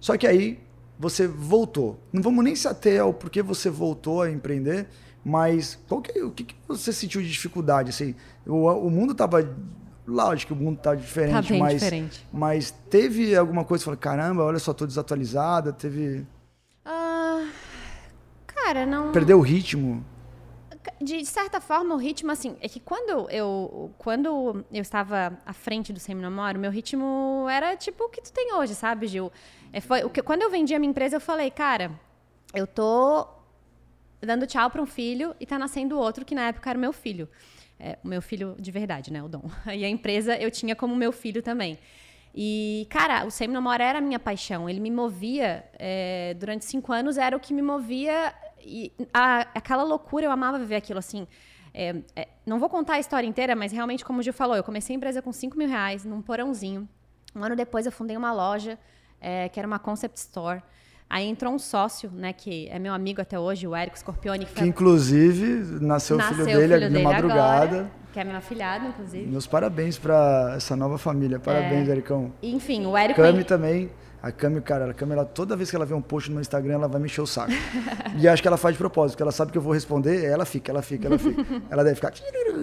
Só que aí você voltou. Não vamos nem se ater ao porquê você voltou a empreender, mas qual que, o que, que você sentiu de dificuldade? Assim, o, o mundo estava Lógico que o mundo está diferente, tá mas, diferente. mas teve alguma coisa que você falou, caramba, olha só, tô desatualizada, teve. Uh, cara, não. Perdeu o ritmo? De certa forma, o ritmo, assim, é que quando eu, quando eu estava à frente do Seminamoro, meu ritmo era tipo o que tu tem hoje, sabe, Gil? É, foi, o que, quando eu vendi a minha empresa, eu falei, cara, eu tô dando tchau para um filho e tá nascendo outro que na época era meu filho. É, o meu filho de verdade, né, o Dom. E a empresa eu tinha como meu filho também. E, cara, o Namora era a minha paixão. Ele me movia, é, durante cinco anos, era o que me movia. E a, aquela loucura, eu amava viver aquilo assim. É, é, não vou contar a história inteira, mas realmente, como o Gil falou, eu comecei a empresa com 5 mil reais, num porãozinho. Um ano depois, eu fundei uma loja é, que era uma concept store. Aí entrou um sócio, né, que é meu amigo até hoje, o Érico Scorpioni. Que, que inclusive nasceu, o filho dele filho na madrugada. Agora, que é meu afilhado, inclusive. Meus parabéns para essa nova família. Parabéns, é... Ericão. Enfim, o Érico... Cami também. A Cami, cara, a Cami, ela, toda vez que ela vê um post no meu Instagram, ela vai me encher o saco. e acho que ela faz de propósito, porque ela sabe que eu vou responder, ela fica, ela fica, ela fica. ela deve ficar...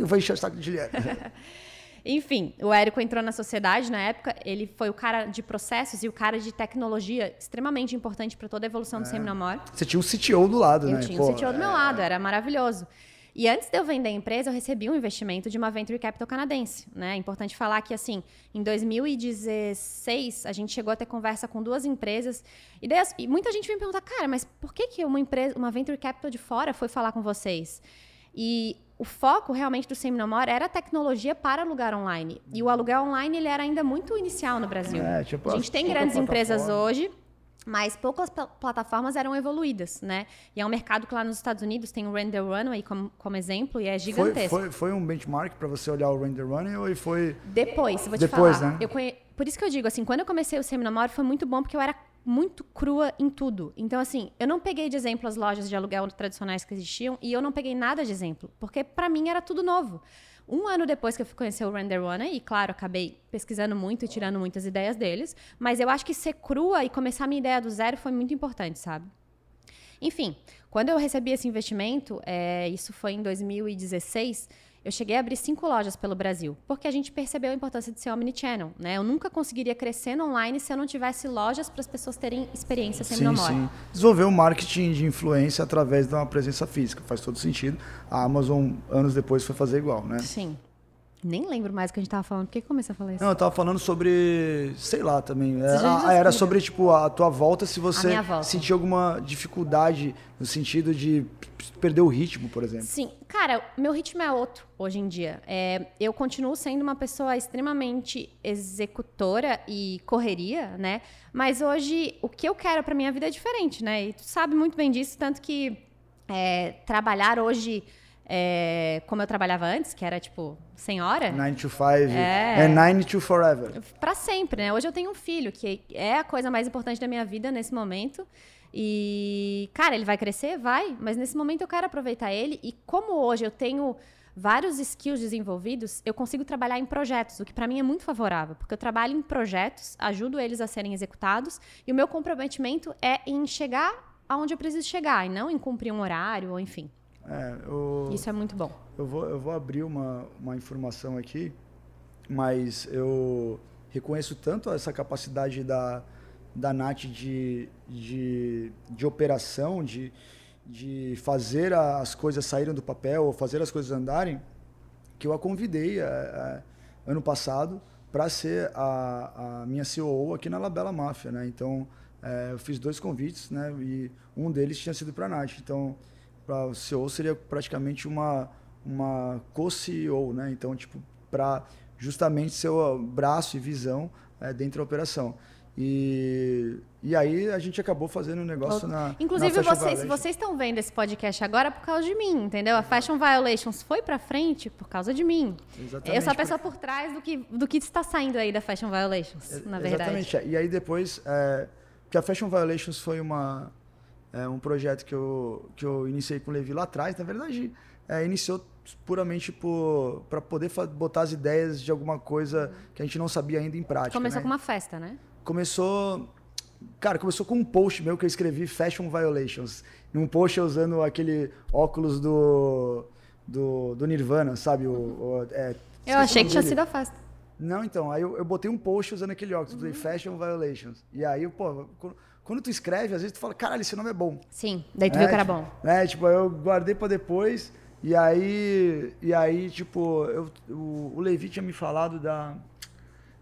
Vai encher o saco de Juliette. Enfim, o Érico entrou na sociedade na época, ele foi o cara de processos e o cara de tecnologia extremamente importante para toda a evolução do é. Seminamor. Você tinha um CTO do lado, eu né? Eu tinha Pô, um CTO do meu é. lado, era maravilhoso. E antes de eu vender a empresa, eu recebi um investimento de uma venture capital canadense. Né? É importante falar que, assim, em 2016, a gente chegou a ter conversa com duas empresas. E, daí, e muita gente me perguntar, cara, mas por que, que uma empresa, uma venture capital de fora foi falar com vocês? E o foco realmente do Seminomor era a tecnologia para alugar online. E o aluguel online ele era ainda muito inicial no Brasil. É, tipo, a gente tem grandes empresas hoje, mas poucas plataformas eram evoluídas, né? E é um mercado que lá nos Estados Unidos tem o Render Runway como, como exemplo e é gigantesco. Foi, foi, foi um benchmark para você olhar o Render Runway ou foi... Depois, vou te Depois, falar. Né? Eu conhe... Por isso que eu digo, assim, quando eu comecei o Seminamor foi muito bom porque eu era muito crua em tudo. Então, assim, eu não peguei de exemplo as lojas de aluguel tradicionais que existiam e eu não peguei nada de exemplo, porque para mim era tudo novo. Um ano depois que eu fui conhecer o Render One, e claro, acabei pesquisando muito e tirando muitas ideias deles, mas eu acho que ser crua e começar a minha ideia do zero foi muito importante, sabe? Enfim, quando eu recebi esse investimento, é, isso foi em 2016 eu cheguei a abrir cinco lojas pelo Brasil, porque a gente percebeu a importância de ser omnichannel, né? Eu nunca conseguiria crescer no online se eu não tivesse lojas para as pessoas terem experiência sem sim, sim. Desenvolver o um marketing de influência através de uma presença física, faz todo sentido. A Amazon, anos depois, foi fazer igual, né? Sim. Nem lembro mais o que a gente tava falando. Por que começou a falar isso? Não, eu tava falando sobre, sei lá também. Era, era sobre, tipo, a tua volta, se você sentir alguma dificuldade no sentido de perder o ritmo, por exemplo. Sim. Cara, meu ritmo é outro hoje em dia. É, eu continuo sendo uma pessoa extremamente executora e correria, né? Mas hoje, o que eu quero pra minha vida é diferente, né? E tu sabe muito bem disso, tanto que é, trabalhar hoje é, como eu trabalhava antes, que era tipo senhora. 9 to 5. É, é 9 to forever. Para sempre, né? Hoje eu tenho um filho, que é a coisa mais importante da minha vida nesse momento. E, cara, ele vai crescer? Vai. Mas nesse momento eu quero aproveitar ele. E como hoje eu tenho vários skills desenvolvidos, eu consigo trabalhar em projetos, o que para mim é muito favorável, porque eu trabalho em projetos, ajudo eles a serem executados, e o meu comprometimento é em chegar aonde eu preciso chegar, e não em cumprir um horário, ou enfim. É, eu, Isso é muito bom. Eu vou, eu vou abrir uma, uma informação aqui, mas eu reconheço tanto essa capacidade da, da NAT de, de, de operação, de, de fazer as coisas saírem do papel, ou fazer as coisas andarem, que eu a convidei é, é, ano passado para ser a, a, minha COO aqui na Labela Máfia, né? Então, é, eu fiz dois convites, né? E um deles tinha sido para a Nath. Então, para o CEO seria praticamente uma, uma co-CEO, né? Então, tipo, para justamente ser o braço e visão é, dentro da operação. E, e aí a gente acabou fazendo um negócio na. Inclusive, na vocês, vocês estão vendo esse podcast agora por causa de mim, entendeu? A Fashion Violations foi para frente por causa de mim. Exatamente. Eu sou a pessoa por trás do que, do que está saindo aí da Fashion Violations, na verdade. Exatamente. E aí depois, é, que a Fashion Violations foi uma, é, um projeto que eu, que eu iniciei com o Levi lá atrás. Na verdade, é, iniciou puramente para poder botar as ideias de alguma coisa que a gente não sabia ainda em prática. Começou né? com uma festa, né? começou. Cara, começou com um post meu que eu escrevi Fashion Violations. Num post usando aquele óculos do. do, do Nirvana, sabe? O, o é, eu achei que tinha sido a festa. Não, então, aí eu, eu botei um post usando aquele óculos, uhum. Fashion Violations. E aí, pô, quando tu escreve, às vezes tu fala, caralho, esse nome é bom. Sim, daí tu é, viu que era bom. É, tipo, eu guardei pra depois, e aí, e aí tipo, eu, o, o Levi tinha me falado da,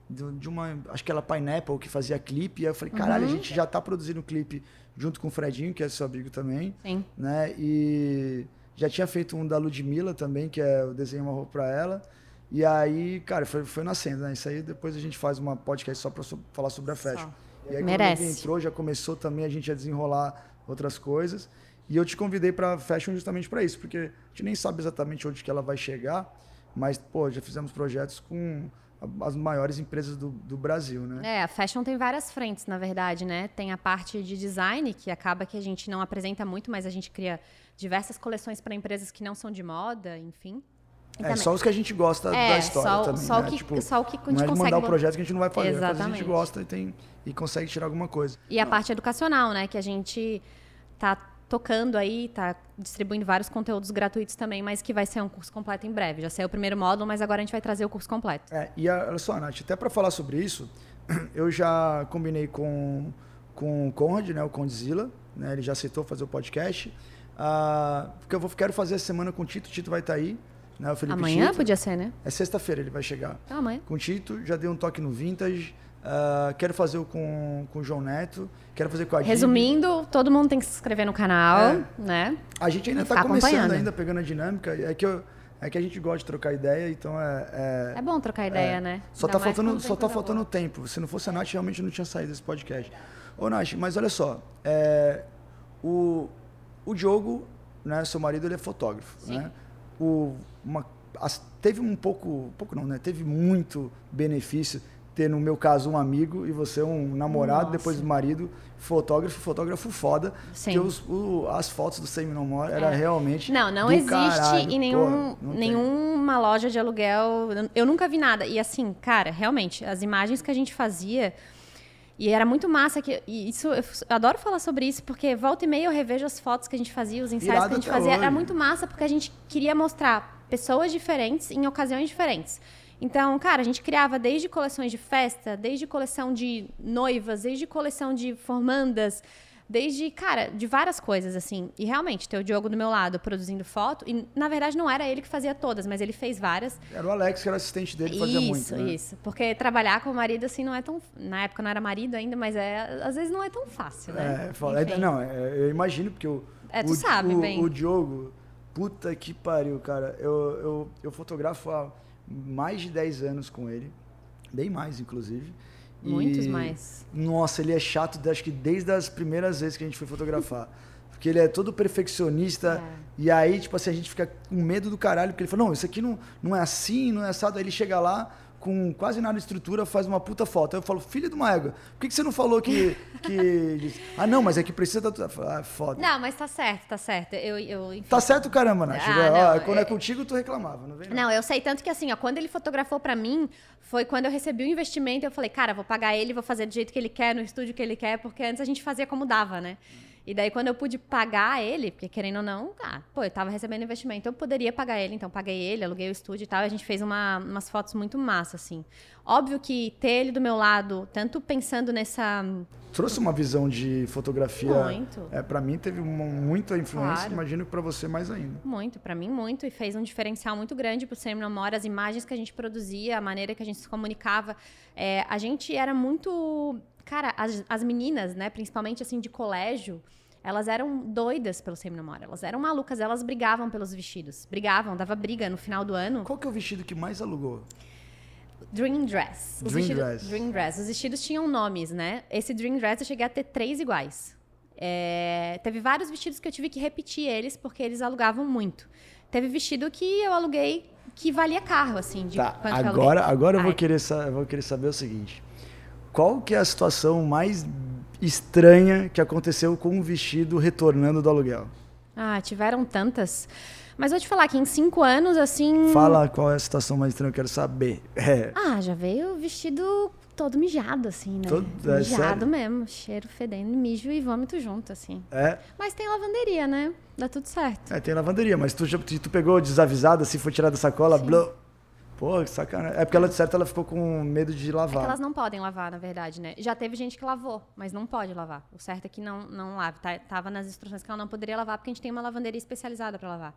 de uma, acho que ela Pineapple, que fazia clipe. E aí eu falei, caralho, uhum. a gente já tá produzindo clipe junto com o Fredinho, que é seu amigo também. Sim. Né? E já tinha feito um da Ludmilla também, que é o desenho uma roupa pra ela. E aí, cara, foi, foi nascendo, né? Isso aí depois a gente faz uma podcast só pra so, falar sobre a fashion. E aí Merece. quando ele entrou, já começou também a gente a desenrolar outras coisas. E eu te convidei para fashion justamente para isso, porque a gente nem sabe exatamente onde que ela vai chegar, mas pô, já fizemos projetos com as maiores empresas do, do, Brasil, né? É, a fashion tem várias frentes, na verdade, né? Tem a parte de design, que acaba que a gente não apresenta muito, mas a gente cria diversas coleções para empresas que não são de moda, enfim. É, só os que a gente gosta é, da história só, também, só né? O que, tipo, só o que a gente não é consegue... mandar o projeto que a gente não vai fazer, Exatamente. a gente gosta e, tem, e consegue tirar alguma coisa. E a parte educacional, né? Que a gente tá tocando aí, tá distribuindo vários conteúdos gratuitos também, mas que vai ser um curso completo em breve. Já saiu o primeiro módulo, mas agora a gente vai trazer o curso completo. É, e a, olha só, Nath, até para falar sobre isso, eu já combinei com, com o Conrad, né, o Condzilla, né, ele já aceitou fazer o podcast, uh, porque eu vou, quero fazer a semana com o Tito, o Tito vai estar tá aí, né, Amanhã Tito. podia ser, né? É sexta-feira ele vai chegar. Ah, amanhã. Com o Tito, já dei um toque no Vintage, Uh, quero fazer com, com o João Neto, quero fazer com a Resumindo, todo mundo tem que se inscrever no canal, é. né? A gente ainda está começando, ainda pegando a dinâmica. É que, eu, é que a gente gosta de trocar ideia, então é. É, é bom trocar ideia, é. né? Só está faltando, só tá faltando tempo. Se não fosse a Nath, realmente não tinha saído desse podcast. Ô, Nath, mas olha só. É, o, o Diogo, né, seu marido, ele é fotógrafo. Sim. Né? O, uma, as, teve um pouco, pouco não, né? Teve muito benefício ter, no meu caso, um amigo e você um namorado, Nossa. depois marido, fotógrafo, fotógrafo foda. Sim. Porque os, o, as fotos do Semi No More era é. realmente. Não, não existe caralho. em nenhum, Pô, nenhuma loja de aluguel. Eu nunca vi nada. E assim, cara, realmente, as imagens que a gente fazia. E era muito massa que isso eu adoro falar sobre isso porque volta e meia eu revejo as fotos que a gente fazia, os ensaios Irado que a gente fazia, hoje. era muito massa porque a gente queria mostrar pessoas diferentes em ocasiões diferentes. Então, cara, a gente criava desde coleções de festa, desde coleção de noivas, desde coleção de formandas, desde, cara, de várias coisas, assim. E realmente, ter o Diogo do meu lado produzindo foto, e na verdade não era ele que fazia todas, mas ele fez várias. Era o Alex que era assistente dele fazia isso, muito. Isso, né? isso. Porque trabalhar com o marido, assim, não é tão. Na época não era marido ainda, mas é, às vezes não é tão fácil, né? É, fala, não, é, eu imagino, porque o. É, tu o, sabe, o, bem. O Diogo, puta que pariu, cara. Eu, eu, eu fotografo a mais de 10 anos com ele, bem mais, inclusive. Muitos e, mais. Nossa, ele é chato, acho que desde as primeiras vezes que a gente foi fotografar. Porque ele é todo perfeccionista. É. E aí, tipo assim, a gente fica com medo do caralho, porque ele fala, não, isso aqui não, não é assim, não é assado. Aí ele chega lá, com quase nada de estrutura, faz uma puta foto. Aí eu falo, filho de uma égua, por que, que você não falou que. que... ah, não, mas é que precisa da. Ah, foda. Não, mas tá certo, tá certo. Eu, eu, enfim. Tá certo, caramba, Nath. Ah, não, quando é... é contigo, tu reclamava, não vem? Não. eu sei tanto que assim, ó, quando ele fotografou para mim, foi quando eu recebi o investimento, eu falei, cara, vou pagar ele, vou fazer do jeito que ele quer, no estúdio que ele quer, porque antes a gente fazia como dava, né? E daí, quando eu pude pagar ele, porque querendo ou não, ah, pô, eu tava recebendo investimento, eu poderia pagar ele, então paguei ele, aluguei o estúdio e tal. E a gente fez uma, umas fotos muito massa, assim. Óbvio que ter ele do meu lado, tanto pensando nessa. Trouxe uma visão de fotografia. Muito. É, para mim teve uma, muita influência, Claro. imagino que para você mais ainda. Muito, pra mim muito, e fez um diferencial muito grande pro Cinema Namora, as imagens que a gente produzia, a maneira que a gente se comunicava. É, a gente era muito. Cara, as, as meninas, né, principalmente assim de colégio, elas eram doidas pelo Cinema Namora. Elas eram malucas, elas brigavam pelos vestidos. Brigavam, dava briga no final do ano. Qual que é o vestido que mais alugou? Dream Dress. Os Dream vestidos- Dress. Dream Dress. Os vestidos tinham nomes, né? Esse Dream Dress eu cheguei a ter três iguais. É, teve vários vestidos que eu tive que repetir eles, porque eles alugavam muito. Teve vestido que eu aluguei que valia carro, assim, de Tá, que eu agora, agora eu vou querer, vou querer saber o seguinte. Qual que é a situação mais estranha que aconteceu com um vestido retornando do aluguel? Ah, tiveram tantas. Mas vou te falar que em cinco anos, assim. Fala qual é a situação mais estranha, eu quero saber. É, Ah, já veio vestido todo mijado, assim, né? Todo- é mijado sério? mesmo. Cheiro fedendo, mijo e vômito junto, assim. é, Mas tem lavanderia, né? Dá tudo certo. é, tem lavanderia, mas tu, já- tu pegou desavisado assim, foi tirado da sacola, blô. Pô, que sacanagem. É porque ela, de certo, ela ficou com medo de É lavar. elas não podem lavar, na verdade, né? Já teve gente que lavou, mas não pode lavar. O certo é que não, não lave. Tá, tava nas instruções que ela não poderia lavar, porque a gente tem uma lavanderia especializada pra lavar.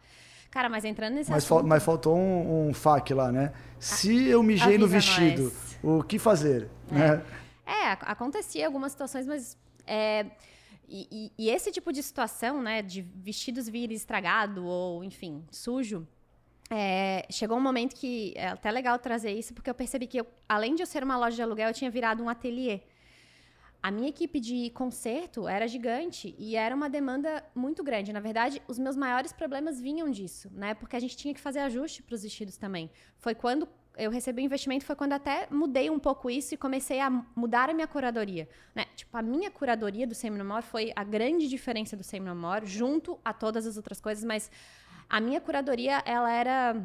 Cara, mas entrando nesse Mas, fal- assunto... mas faltou um, um fac lá, né? Se eu mijei no vestido, nós. o que fazer? Né? É, ac- acontecia algumas situações, mas... é, e, e- e esse tipo de situação, né, de vestidos vir estragado ou, enfim, sujo, é, chegou um momento que é até legal trazer isso, porque eu percebi que, eu, além de eu ser uma loja de aluguel, eu tinha virado um ateliê. A minha equipe de conserto era gigante e era uma demanda muito grande. Na verdade, os meus maiores problemas vinham disso, né? Porque a gente tinha que fazer ajuste para os vestidos também. Foi quando eu recebi o investimento, foi quando até mudei um pouco isso e comecei a mudar a minha curadoria. Né? Tipo, a minha curadoria do Semi No More foi a grande diferença do Semi No More, junto a todas as outras coisas, mas a minha curadoria, ela era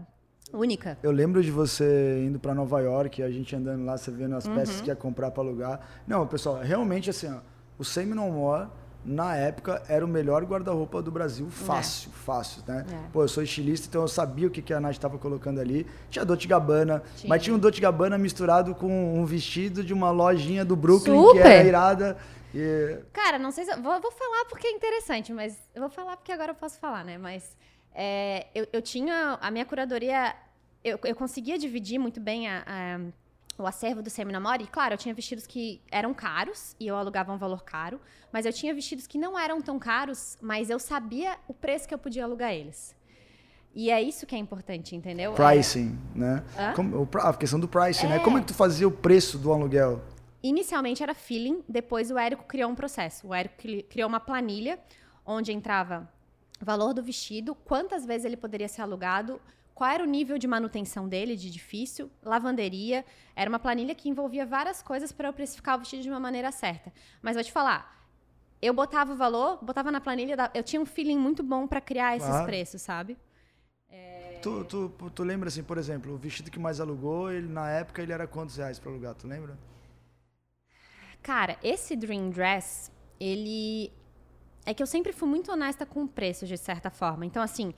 única. Eu lembro de você indo pra Nova York, a gente andando lá, você vendo as Uhum. peças que ia comprar pra alugar. Não, pessoal, realmente assim, ó, o Semi No More, na época, era o melhor guarda-roupa do Brasil, fácil, fácil, né? É. Pô, eu sou estilista, então eu sabia o que, que a Nath estava colocando ali. Tinha Dolce Gabbana, Tinha. mas tinha um Dolce Gabbana misturado com um vestido de uma lojinha do Brooklyn, que Super! era irada. E Cara, não sei se. Eu, vou, vou falar porque é interessante, mas. Eu vou falar porque agora eu posso falar, né? Mas. É, eu, eu tinha. A minha curadoria. Eu, eu conseguia dividir muito bem a- a- o acervo do Seminamore. E, claro, eu tinha vestidos que eram caros e eu alugava um valor caro. Mas eu tinha vestidos que não eram tão caros, mas eu sabia o preço que eu podia alugar eles. E é isso que é importante, entendeu? É- pricing, né? Hã? Como- a questão do pricing, né? É. Como é que tu fazia o preço do aluguel? Inicialmente era feeling, depois o Érico criou um processo. O Érico cri- criou uma planilha onde entrava valor do vestido, quantas vezes ele poderia ser alugado, qual era o nível de manutenção dele, de edifício, lavanderia. Era uma planilha que envolvia várias coisas para eu precificar o vestido de uma maneira certa. Mas vou te falar, eu botava o valor, botava na planilha, eu tinha um feeling muito bom para criar esses Claro. preços, sabe? Tu, tu, tu lembra assim, por exemplo, o vestido que mais alugou, ele, na época ele era quantos reais pra alugar, tu lembra? Cara, esse Dream Dress, ele. É que eu sempre fui muito honesta com o preço, de certa forma. Então, assim,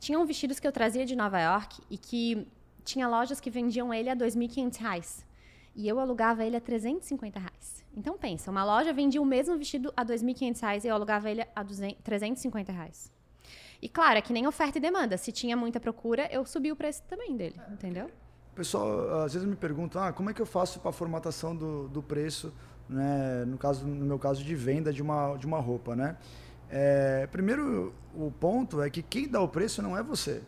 tinham vestidos que eu trazia de Nova York e que tinha lojas que vendiam ele a 2.500 reais. E eu alugava ele a 350 reais. Então, pensa, uma loja vendia o mesmo vestido a 2.500 reais e eu alugava ele a 200 350 reais. E claro, é que nem oferta e demanda. Se tinha muita procura, eu subi o preço também dele, entendeu? O pessoal às vezes me pergunta, ah, como é que eu faço para a formatação do, do preço, né? No caso, no meu caso de venda de uma de uma roupa, né? É, primeiro, o ponto é que quem dá o preço não é você.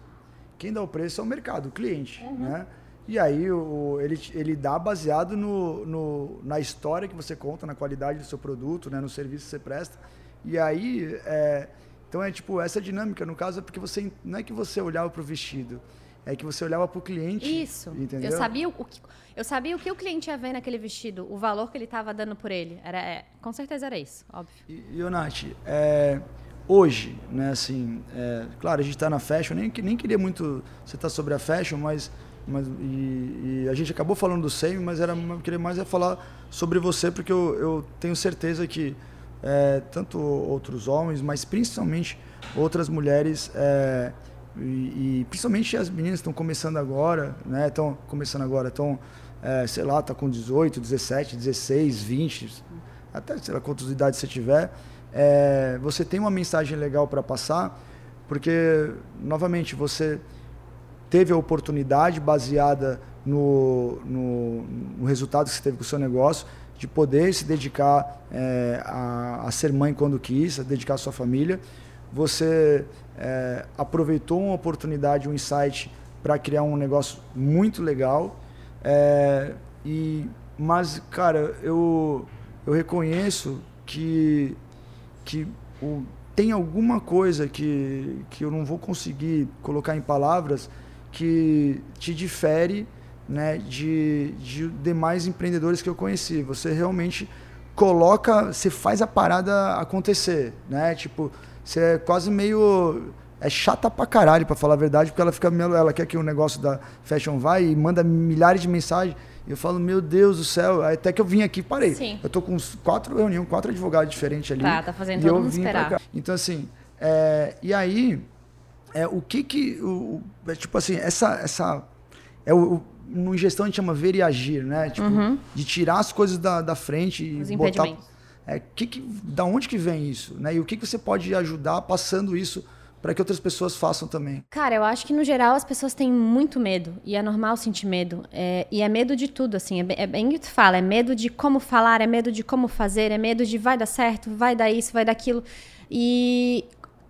Quem dá o preço é o mercado, o cliente, né? E aí o, ele, ele dá baseado no, no, na história que você conta, na qualidade do seu produto, né? no serviço que você presta. E aí, é, então é tipo, essa dinâmica, no caso, é porque você não é que você olhava para o vestido, é que você olhava para o cliente. Isso. Entendeu? Eu sabia o que, eu sabia o que o cliente ia ver naquele vestido, o valor que ele estava dando por ele. Era, é, com certeza era isso, óbvio. E, e Nath, é, hoje, né, assim, é, claro, a gente está na fashion, nem, nem queria muito você estar sobre a fashion, mas, mas e, e a gente acabou falando do SEMI, mas era, eu queria mais é falar sobre você, porque eu, eu tenho certeza que é, tanto outros homens, mas principalmente outras mulheres é, e, e, principalmente as meninas estão começando agora, né? Estão começando agora, estão, é, sei lá, tá com 18, 17, 16, 20, até sei lá quantas idades você tiver. É, você tem uma mensagem legal para passar, porque novamente você teve a oportunidade baseada no, no, no resultado que você teve com o seu negócio de poder se dedicar é, a, a, ser mãe quando quis, a dedicar a sua família. Você é, aproveitou uma oportunidade, um insight para criar um negócio muito legal. É, e, mas, cara, eu, eu reconheço que, que o, tem alguma coisa que, que eu não vou conseguir colocar em palavras que te difere né, de, de demais empreendedores que eu conheci. Você realmente coloca, você faz a parada acontecer, né? Tipo, você é quase meio é chata pra caralho, pra falar a verdade, porque ela fica ela quer que o negócio da Fashion vai e manda milhares de mensagens. E eu falo, meu Deus do céu, até que eu vim aqui parei. Sim. Eu tô com quatro reuniões, quatro advogados diferentes ali. Tá, tá fazendo todo mundo esperar. Então, assim, é, e aí, é, o que que, o, é, tipo assim, essa, essa, é o, no gestão a gente chama ver e agir, né? Tipo, uhum. de tirar as coisas da, da frente e Os botar. É, que que, da onde que vem isso? Né? E o que, que você pode ajudar passando isso para que outras pessoas façam também? Cara, eu acho que no geral as pessoas têm muito medo e é normal sentir medo. É, e é medo de tudo, assim. É, é bem que tu fala, é medo de como falar, é medo de como fazer, é medo de vai dar certo, vai dar isso, vai dar aquilo. E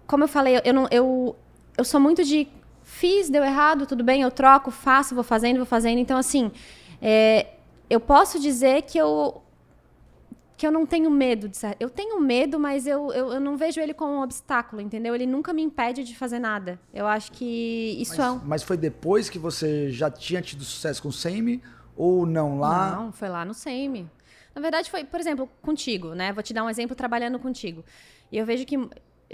como eu falei, eu não, eu, eu sou muito de fiz, deu errado, tudo bem, eu troco, faço, vou fazendo, vou fazendo. Então, assim, é, eu posso dizer que eu que eu não tenho medo de ser. Eu tenho medo, mas eu, eu, eu, não vejo ele como um obstáculo, entendeu? Ele nunca me impede de fazer nada. Eu acho que isso mas, é um... Mas foi depois que você já tinha tido sucesso com o Semi ou não lá? Não, foi lá no Semi. Na verdade, foi, por exemplo, contigo, né? Vou te dar um exemplo trabalhando contigo. E eu vejo que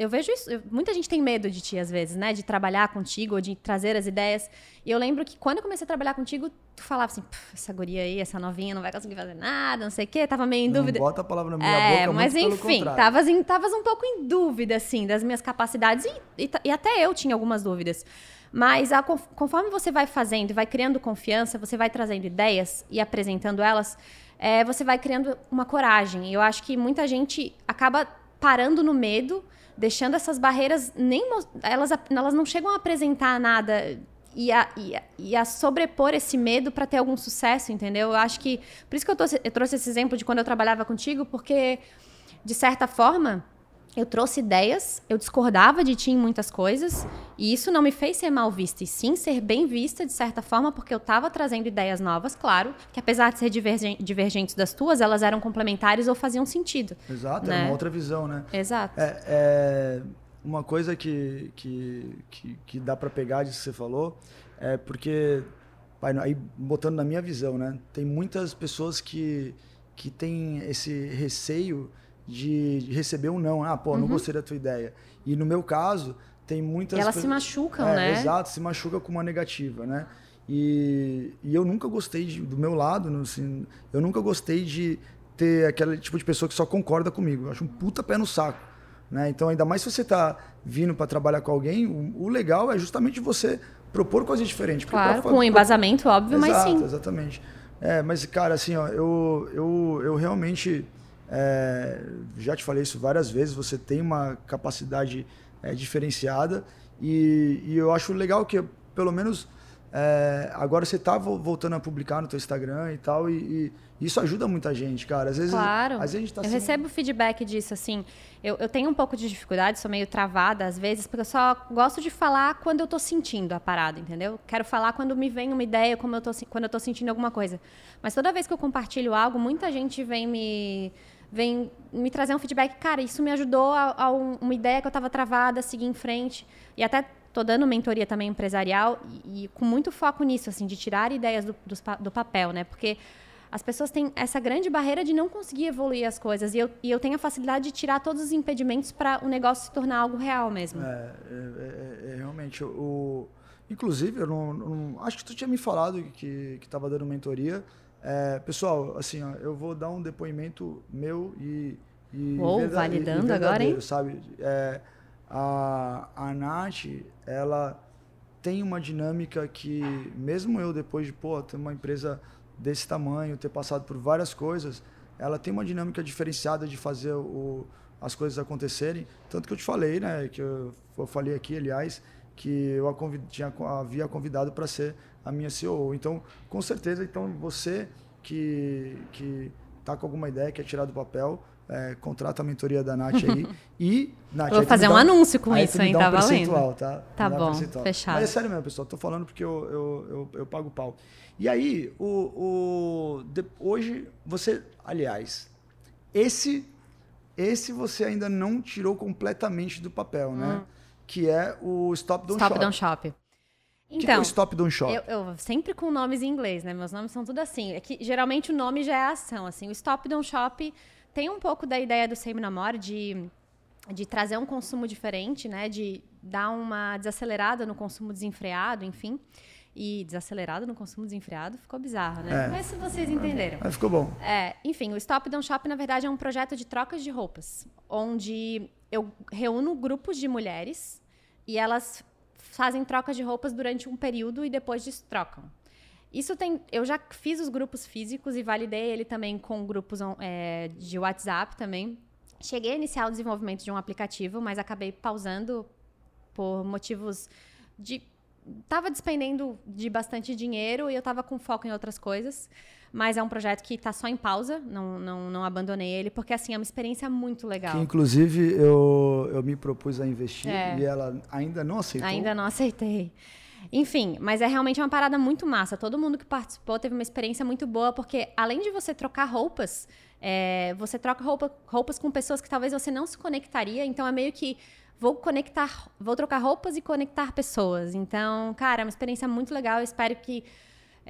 eu vejo isso. Eu, muita gente tem medo de ti, às vezes, né? De trabalhar contigo ou de trazer as ideias. E eu lembro que quando eu comecei a trabalhar contigo, tu falava assim: essa guria aí, essa novinha não vai conseguir fazer nada, não sei o quê. Tava meio em não dúvida. Bota a palavra na minha é, boca, mas enfim, tavas, em, tavas um pouco em dúvida, assim, das minhas capacidades. E, e, e até eu tinha algumas dúvidas. Mas a, conforme você vai fazendo e vai criando confiança, você vai trazendo ideias e apresentando elas, é, você vai criando uma coragem. E eu acho que muita gente acaba parando no medo deixando essas barreiras nem elas, elas não chegam a apresentar nada e a, e a, e a sobrepor esse medo para ter algum sucesso, entendeu? Eu acho que por isso que eu, tô, eu trouxe esse exemplo de quando eu trabalhava contigo, porque de certa forma eu trouxe ideias, eu discordava de ti em muitas coisas, e isso não me fez ser mal vista, e sim ser bem vista de certa forma, porque eu estava trazendo ideias novas, claro, que apesar de ser divergentes das tuas, elas eram complementares ou faziam sentido. Exato, né? é uma outra visão, né? Exato. É, é uma coisa que, que, que, que dá para pegar disso que você falou, é porque, aí botando na minha visão, né? Tem muitas pessoas que, que têm esse receio de receber um não. Ah, pô, uhum. não gostei da tua ideia. E no meu caso, tem muitas. E elas se machucam, é, né? Exato, se machuca com uma negativa, né? E, e eu nunca gostei de, do meu lado, assim, eu nunca gostei de ter aquele tipo de pessoa que só concorda comigo. Eu acho um puta pé no saco. Né? Então, ainda mais se você está vindo para trabalhar com alguém, o, o, legal é justamente você propor coisas diferentes. Claro, pra, com embasamento, óbvio, Exato, mas sim. Exatamente. É, mas, cara, assim, ó, eu, eu, eu realmente é, já te falei isso várias vezes, você tem uma capacidade é, diferenciada e, e, eu acho legal que, pelo menos, é, agora você está voltando a publicar no teu Instagram e tal, e, e, isso ajuda muita gente, cara. Às vezes, claro. Às vezes a gente tá eu recebo feedback disso, assim. Eu, eu, tenho um pouco de dificuldade, sou meio travada às vezes, porque eu só gosto de falar quando eu estou sentindo a parada, entendeu? Quero falar quando me vem uma ideia, como eu tô, quando eu estou sentindo alguma coisa. Mas toda vez que eu compartilho algo, muita gente vem me vem me trazer um feedback, cara, isso me ajudou a, a um, uma ideia que eu estava travada, seguir em frente. E até tô dando mentoria também empresarial e, e, com muito foco nisso, assim, de tirar ideias do, do, do, papel, né? Porque as pessoas têm essa grande barreira de não conseguir evoluir as coisas. E eu, e eu tenho a facilidade de tirar todos os impedimentos para o negócio se tornar algo real mesmo. É, é, é, é realmente. O, inclusive, eu não, não, acho que tu tinha me falado que estava dando mentoria. É, pessoal, assim, ó, eu vou dar um depoimento meu e, e Uou, validando e agora, hein? sabe? É, a, a Nath, ela tem uma dinâmica que, mesmo eu, depois de pô, ter uma empresa desse tamanho, ter passado por várias coisas, ela tem uma dinâmica diferenciada de fazer o, as coisas acontecerem. Tanto que eu te falei, né? Que eu, eu falei aqui, aliás, que eu a convid, tinha, havia convidado para ser a minha CEO. Então, com certeza, então você que que tá com alguma ideia, quer tirar do papel, é, contrata a mentoria da Nath aí. e, Nath, Vou fazer um dá anúncio com isso, hein? um Tá valendo. tá? Tá bom, percentual. fechado. Mas é sério mesmo, pessoal. Tô falando porque eu, eu, eu, eu pago pau. E aí, o, o, de- hoje, você, aliás, esse, esse você ainda não tirou completamente do papel, né? Que é o Stop Don't Hum. Stop Shop. Down Shop. O que é Então, o Stop Don't Shop? Eu, eu sempre com nomes em inglês, né? Meus nomes são tudo assim. É que geralmente o nome já é a ação. Assim, o Stop Don't Shop tem um pouco da ideia do Same No More de, de trazer um consumo diferente, né? De dar uma desacelerada no consumo desenfreado, enfim. E desacelerado no consumo desenfreado ficou bizarro, né? É. Mas se vocês entenderam. Mas ficou bom. É, enfim, o Stop Don't Shop, na verdade, é um projeto de trocas de roupas, onde eu reúno grupos de mulheres e elas fazem trocas de roupas durante um período e depois destrocam. Isso tem. Eu já fiz os grupos físicos e validei ele também com grupos é, de WhatsApp também. Cheguei a iniciar o desenvolvimento de um aplicativo, mas acabei pausando por motivos de. Tava despendendo de bastante dinheiro e eu tava com foco em outras coisas. Mas é um projeto que tá só em pausa, não, não, não abandonei ele, porque assim, é uma experiência muito legal. Que inclusive eu, eu me propus a investir É. e ela ainda não aceitou. Ainda não aceitei. Enfim, mas é realmente uma parada muito massa. Todo mundo que participou teve uma experiência muito boa, porque além de você trocar roupas, é, você troca roupa- roupas com pessoas que talvez você não se conectaria. Então é meio que vou conectar, vou trocar roupas e conectar pessoas. Então, cara, é uma experiência muito legal. Eu espero que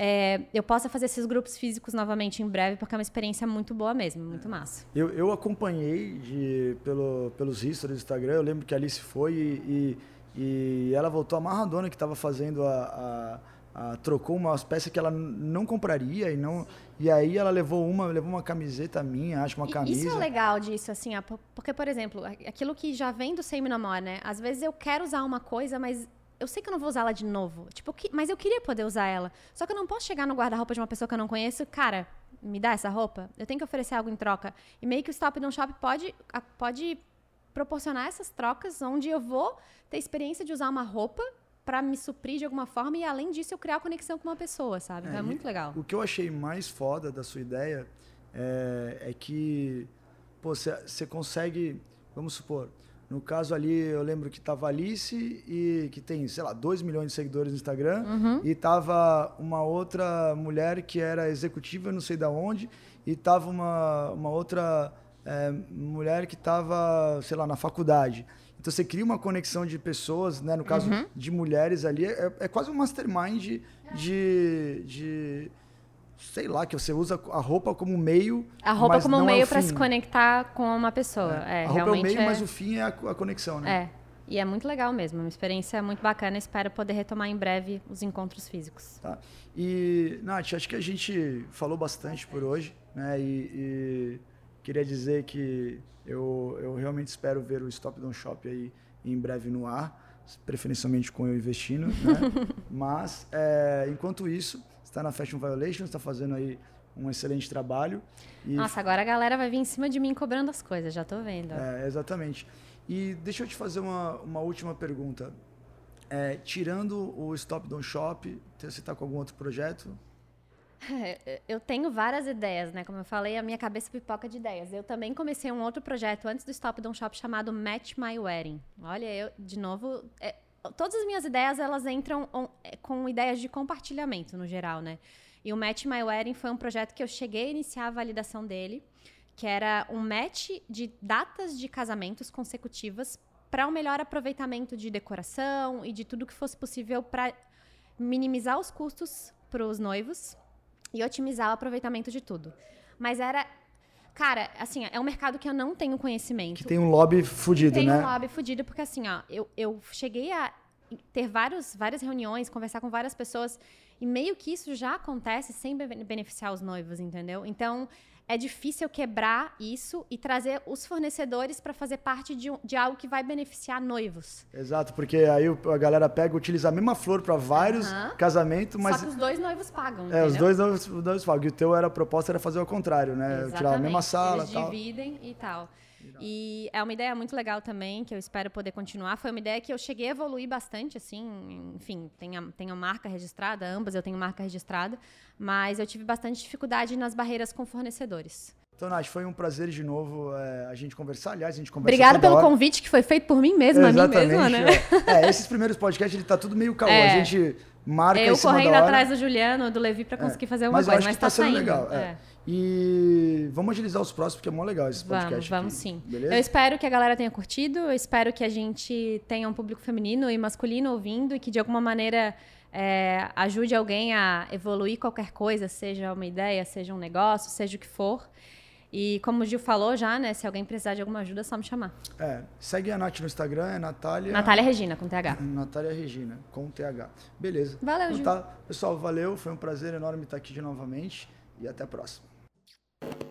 é, eu possa fazer esses grupos físicos novamente em breve, porque é uma experiência muito boa mesmo, muito massa. Eu, eu acompanhei de, pelo, pelos stories do Instagram, eu lembro que a Alice foi e, e, e ela voltou amarradona que estava fazendo a, a, trocou umas peças que ela não compraria e não e aí ela levou uma levou uma camiseta minha acho uma E camisa Isso é legal disso, assim, ó, porque, por exemplo, aquilo que já vem do Same No More, né? Às vezes eu quero usar uma coisa, mas eu sei que eu não vou usar ela de novo. Tipo, mas eu queria poder usar ela. Só que eu não posso chegar no guarda-roupa de uma pessoa que eu não conheço, cara, me dá essa roupa? Eu tenho que oferecer algo em troca. E meio que o Stop Don't Shop pode, pode proporcionar essas trocas onde eu vou ter experiência de usar uma roupa pra me suprir de alguma forma e além disso eu criar conexão com uma pessoa, sabe? Então é, e muito legal. O que eu achei mais foda da sua ideia é, é que você consegue, vamos supor, no caso ali, eu lembro que tava Alice e que tem, sei lá, 2 milhões de seguidores no Instagram, Uhum. e tava uma outra mulher que era executiva, não sei da onde, e tava uma, uma outra é, mulher que tava, sei lá, na faculdade. Então você cria uma conexão de pessoas, né? No caso Uhum. de mulheres ali, é, é quase um mastermind de, de, de- sei lá, que você usa a roupa como meio. A roupa como um é meio pra fim. se conectar com uma pessoa. É, a roupa é o meio, é... mas o fim é a, a conexão, né? É. E é muito legal mesmo, uma experiência muito bacana. Espero poder retomar em breve os encontros físicos. Tá. E, Nath, acho que a gente falou bastante por hoje, né? E, e queria dizer que eu, eu realmente espero ver o Stop Don't Shop aí em breve no ar, preferencialmente com eu investindo, né? Mas, é, enquanto isso, está na Fashion Violations, está fazendo aí um excelente trabalho. E Nossa, agora a galera vai vir em cima de mim cobrando as coisas, já tô vendo. É, exatamente. E deixa eu te fazer uma, uma última pergunta. É, tirando o Stop Don't Shop, você está com algum outro projeto? É, Eu tenho várias ideias, né? Como eu falei, a minha cabeça pipoca de ideias. Eu também comecei um outro projeto antes do Stop Don't Shop chamado Match My Wedding. Olha, eu, de novo, é, todas as minhas ideias, elas entram é, com ideias de compartilhamento, no geral, né? E o Match My Wedding foi um projeto que eu cheguei a iniciar a validação dele, que era um match de datas de casamentos consecutivas para um melhor aproveitamento de decoração e de tudo que fosse possível para minimizar os custos para os noivos e otimizar o aproveitamento de tudo. Mas era. Cara, assim, é um mercado que eu não tenho conhecimento. Que tem um lobby fudido, Tem né? um lobby fudido, porque assim, ó, eu, eu cheguei a ter vários, várias reuniões, conversar com várias pessoas, e meio que isso já acontece sem be- beneficiar os noivos, entendeu? Então, é difícil quebrar isso e trazer os fornecedores para fazer parte de, de, algo que vai beneficiar noivos. Exato, porque aí a galera pega, utiliza a mesma flor para vários uhum. casamentos, mas só que os dois noivos pagam. É, entendeu? os dois noivos, noivos pagam. E o teu era a proposta era fazer o contrário, né? Exatamente. Tirar a mesma sala, Eles tal. dividem e tal. E é uma ideia muito legal também, que eu espero poder continuar. Foi uma ideia que eu cheguei a evoluir bastante, assim, enfim, tenho, tenho marca registrada, ambas eu tenho marca registrada, mas eu tive bastante dificuldade nas barreiras com fornecedores. Então, Nath, foi um prazer de novo é, a gente conversar. Aliás, a gente conversa Obrigada pelo hora. convite que foi feito por mim mesma, é, a mim mesma, né? É. é, esses primeiros podcasts, ele tá tudo meio caô. É. A gente marca Eu correndo atrás do Juliano, do Levi, para conseguir é. fazer uma mas coisa, mas tá, tá saindo. legal. E vamos agilizar os próximos, porque é mó legal esse podcast. Vamos, vamos aqui. sim. Beleza? Eu espero que a galera tenha curtido, eu espero que a gente tenha um público feminino e masculino ouvindo e que de alguma maneira é, ajude alguém a evoluir qualquer coisa, seja uma ideia, seja um negócio, seja o que for. E como o Gil falou já, né? Se alguém precisar de alguma ajuda, é só me chamar. É, segue a Nath no Instagram, é Natália... Natália Regina, com TH. Natália Regina, com TH. Beleza. Valeu, então, Gil. Tá. Pessoal, valeu. Foi um prazer enorme estar aqui de novamente. E até a próxima. you